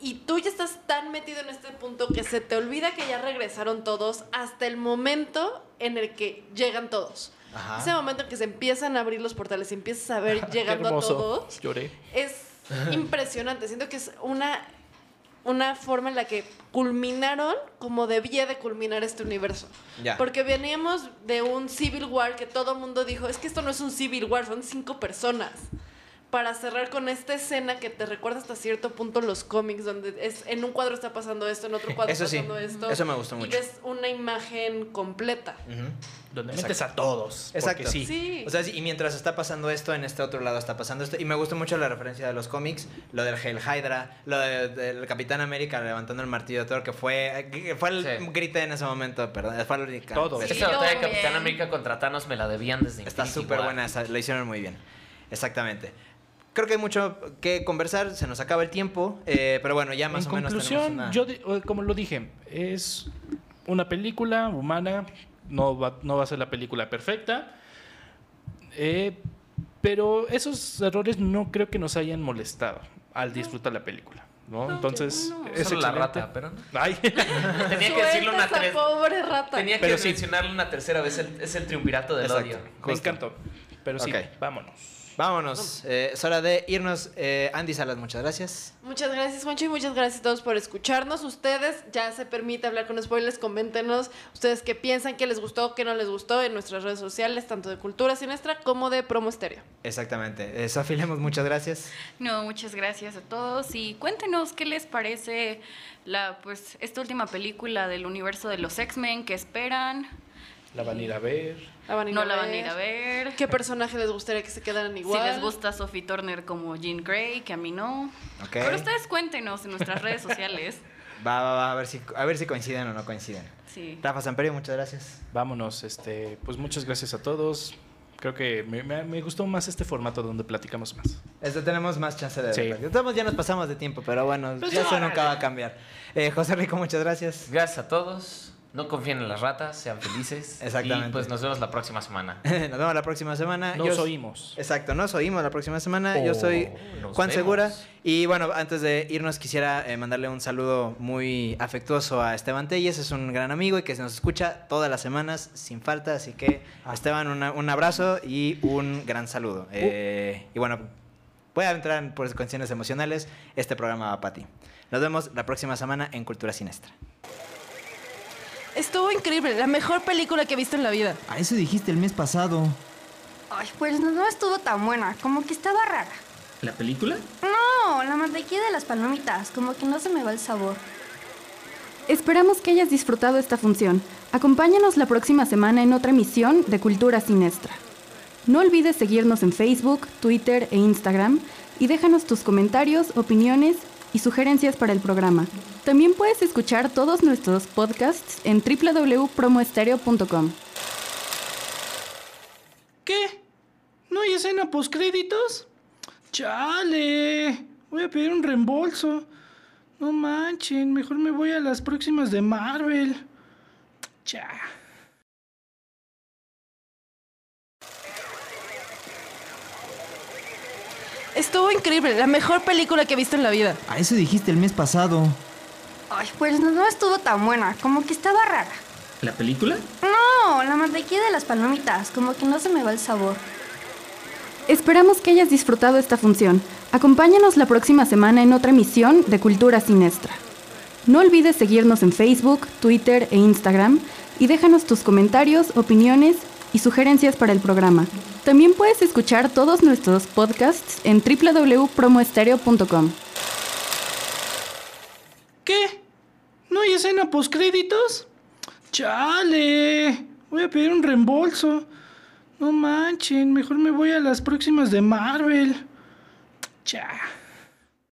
y tú ya estás tan metido en este punto que se te olvida que ya regresaron todos hasta el momento en el que llegan todos. Ajá. Ese momento en que se empiezan a abrir los portales y empiezas a ver llegando a todos Lloré. es impresionante. Siento que es una, una forma en la que culminaron como debía de culminar este universo. Ya. Porque veníamos de un Civil War que todo el mundo dijo, es que esto no es un Civil War, son cinco personas. Para cerrar con esta escena que te recuerda hasta cierto punto los cómics, donde es en un cuadro está pasando esto, en otro cuadro sí, pasando esto. eso me gustó Y mucho. ves una imagen completa. Ujú. Donde Exacto. metes a todos. Exacto. Sí. Sí. O sea, y mientras está pasando esto, en este otro lado está pasando esto. Y me gustó mucho la referencia de los cómics, lo del Hail Hydra, lo de- del Capitán América levantando el martillo de Thor, que fue, que fue el Sí. grité en ese momento, perdón. Fue el único- Todo. Está- Esa batalla de Capitán. América contra Thanos me la debían desde Está súper buena, esa, lo hicieron muy bien. Exactamente. Creo que hay mucho que conversar, se nos acaba el tiempo, eh, pero bueno, ya más en o menos conclusión, tenemos una... yo como lo dije, es una película humana, no va, no va a ser la película perfecta, eh, pero esos errores no creo que nos hayan molestado al disfrutar la película. ¿no? Entonces, no. es la rata, pero no. Ay, Tenía que decirlo una tres. pobre rata. Tenía que Pero sí. mencionarlo una tercera vez. el- es el triunvirato del Exacto. odio. me encantó. Pero sí, vámonos. Vámonos, eh, es hora de irnos. Eh, Andy Salas, muchas gracias. Muchas gracias, Juancho, y muchas gracias a todos por escucharnos. Ustedes, ya se permite hablar con spoilers, coméntenos ustedes qué piensan, qué les gustó, qué no les gustó en nuestras redes sociales, tanto de Cultura Siniestra como de Promo Estéreo. Exactamente. Eh, Sofi Lemos, muchas gracias. No, muchas gracias a todos y cuéntenos qué les parece la pues esta última película del universo de los X-Men que esperan. La van a ir a ver. La van a ir no a la van a ir a ver. ¿Qué personaje les gustaría que se quedaran igual? Si les gusta Sophie Turner como Jean Grey, que a mí no. Ok. Pero ustedes cuéntenos en nuestras redes sociales. Va, va, va, a ver si, a ver si coinciden o no coinciden. Sí. Rafa Samperio, muchas gracias. Vámonos. Este, pues muchas gracias a todos. Creo que me, me- me gustó más este formato donde platicamos más. Este, tenemos más chance de... Sí. Estamos, ya nos pasamos de tiempo, pero bueno, Pues ya eso nunca va a cambiar. Eh, José Rico, muchas gracias. Gracias a todos. No confíen en las ratas, sean felices. Exactamente. Y pues nos vemos la próxima semana. Nos vemos la próxima semana. Nos Yo- oímos. Exacto, nos oímos la próxima semana. Yo Oh, soy Juan vemos. Segura. Y bueno, antes de irnos quisiera eh, mandarle un saludo muy afectuoso a Esteban Telles. Es un gran amigo y que se nos escucha todas las semanas sin falta. Así que, Esteban, una- un abrazo y un gran saludo. Eh, y bueno, voy a entrar por cuestiones emocionales. Este programa va para ti. Nos vemos la próxima semana en Cultura Sinestra. Estuvo increíble, la mejor película que he visto en la vida. A eso dijiste el mes pasado. Ay, pues no, no estuvo tan buena, como que estaba rara. ¿La película? No, la mantequilla de las palomitas, como que no se me va el sabor. Esperamos que hayas disfrutado esta función. Acompáñanos la próxima semana en otra emisión de Cultura Sinestra. No olvides seguirnos en Facebook, Twitter e Instagram y déjanos tus comentarios, opiniones y sugerencias para el programa. También puedes escuchar todos nuestros podcasts en www.promoestereo.com. ¿Qué? ¿No hay escena postcréditos? Chale. Voy a pedir un reembolso. No manchen, mejor me voy a las próximas de Marvel. Cha. Estuvo increíble, la mejor película que he visto en la vida. A eso dijiste el mes pasado. Ay, pues no, no estuvo tan buena, como que estaba rara. ¿La película? No, la mantequilla de las palomitas, como que no se me va el sabor. Esperamos que hayas disfrutado esta función. Acompáñanos la próxima semana en otra emisión de Cultura Sinestra. No olvides seguirnos en Facebook, Twitter e Instagram y déjanos tus comentarios, opiniones y sugerencias para el programa. También puedes escuchar todos nuestros podcasts en www.promoestereo.com. ¿Qué? ¿No hay escena postcréditos? Chale. Voy a pedir un reembolso. No manchen, mejor me voy a las próximas de Marvel. Cha.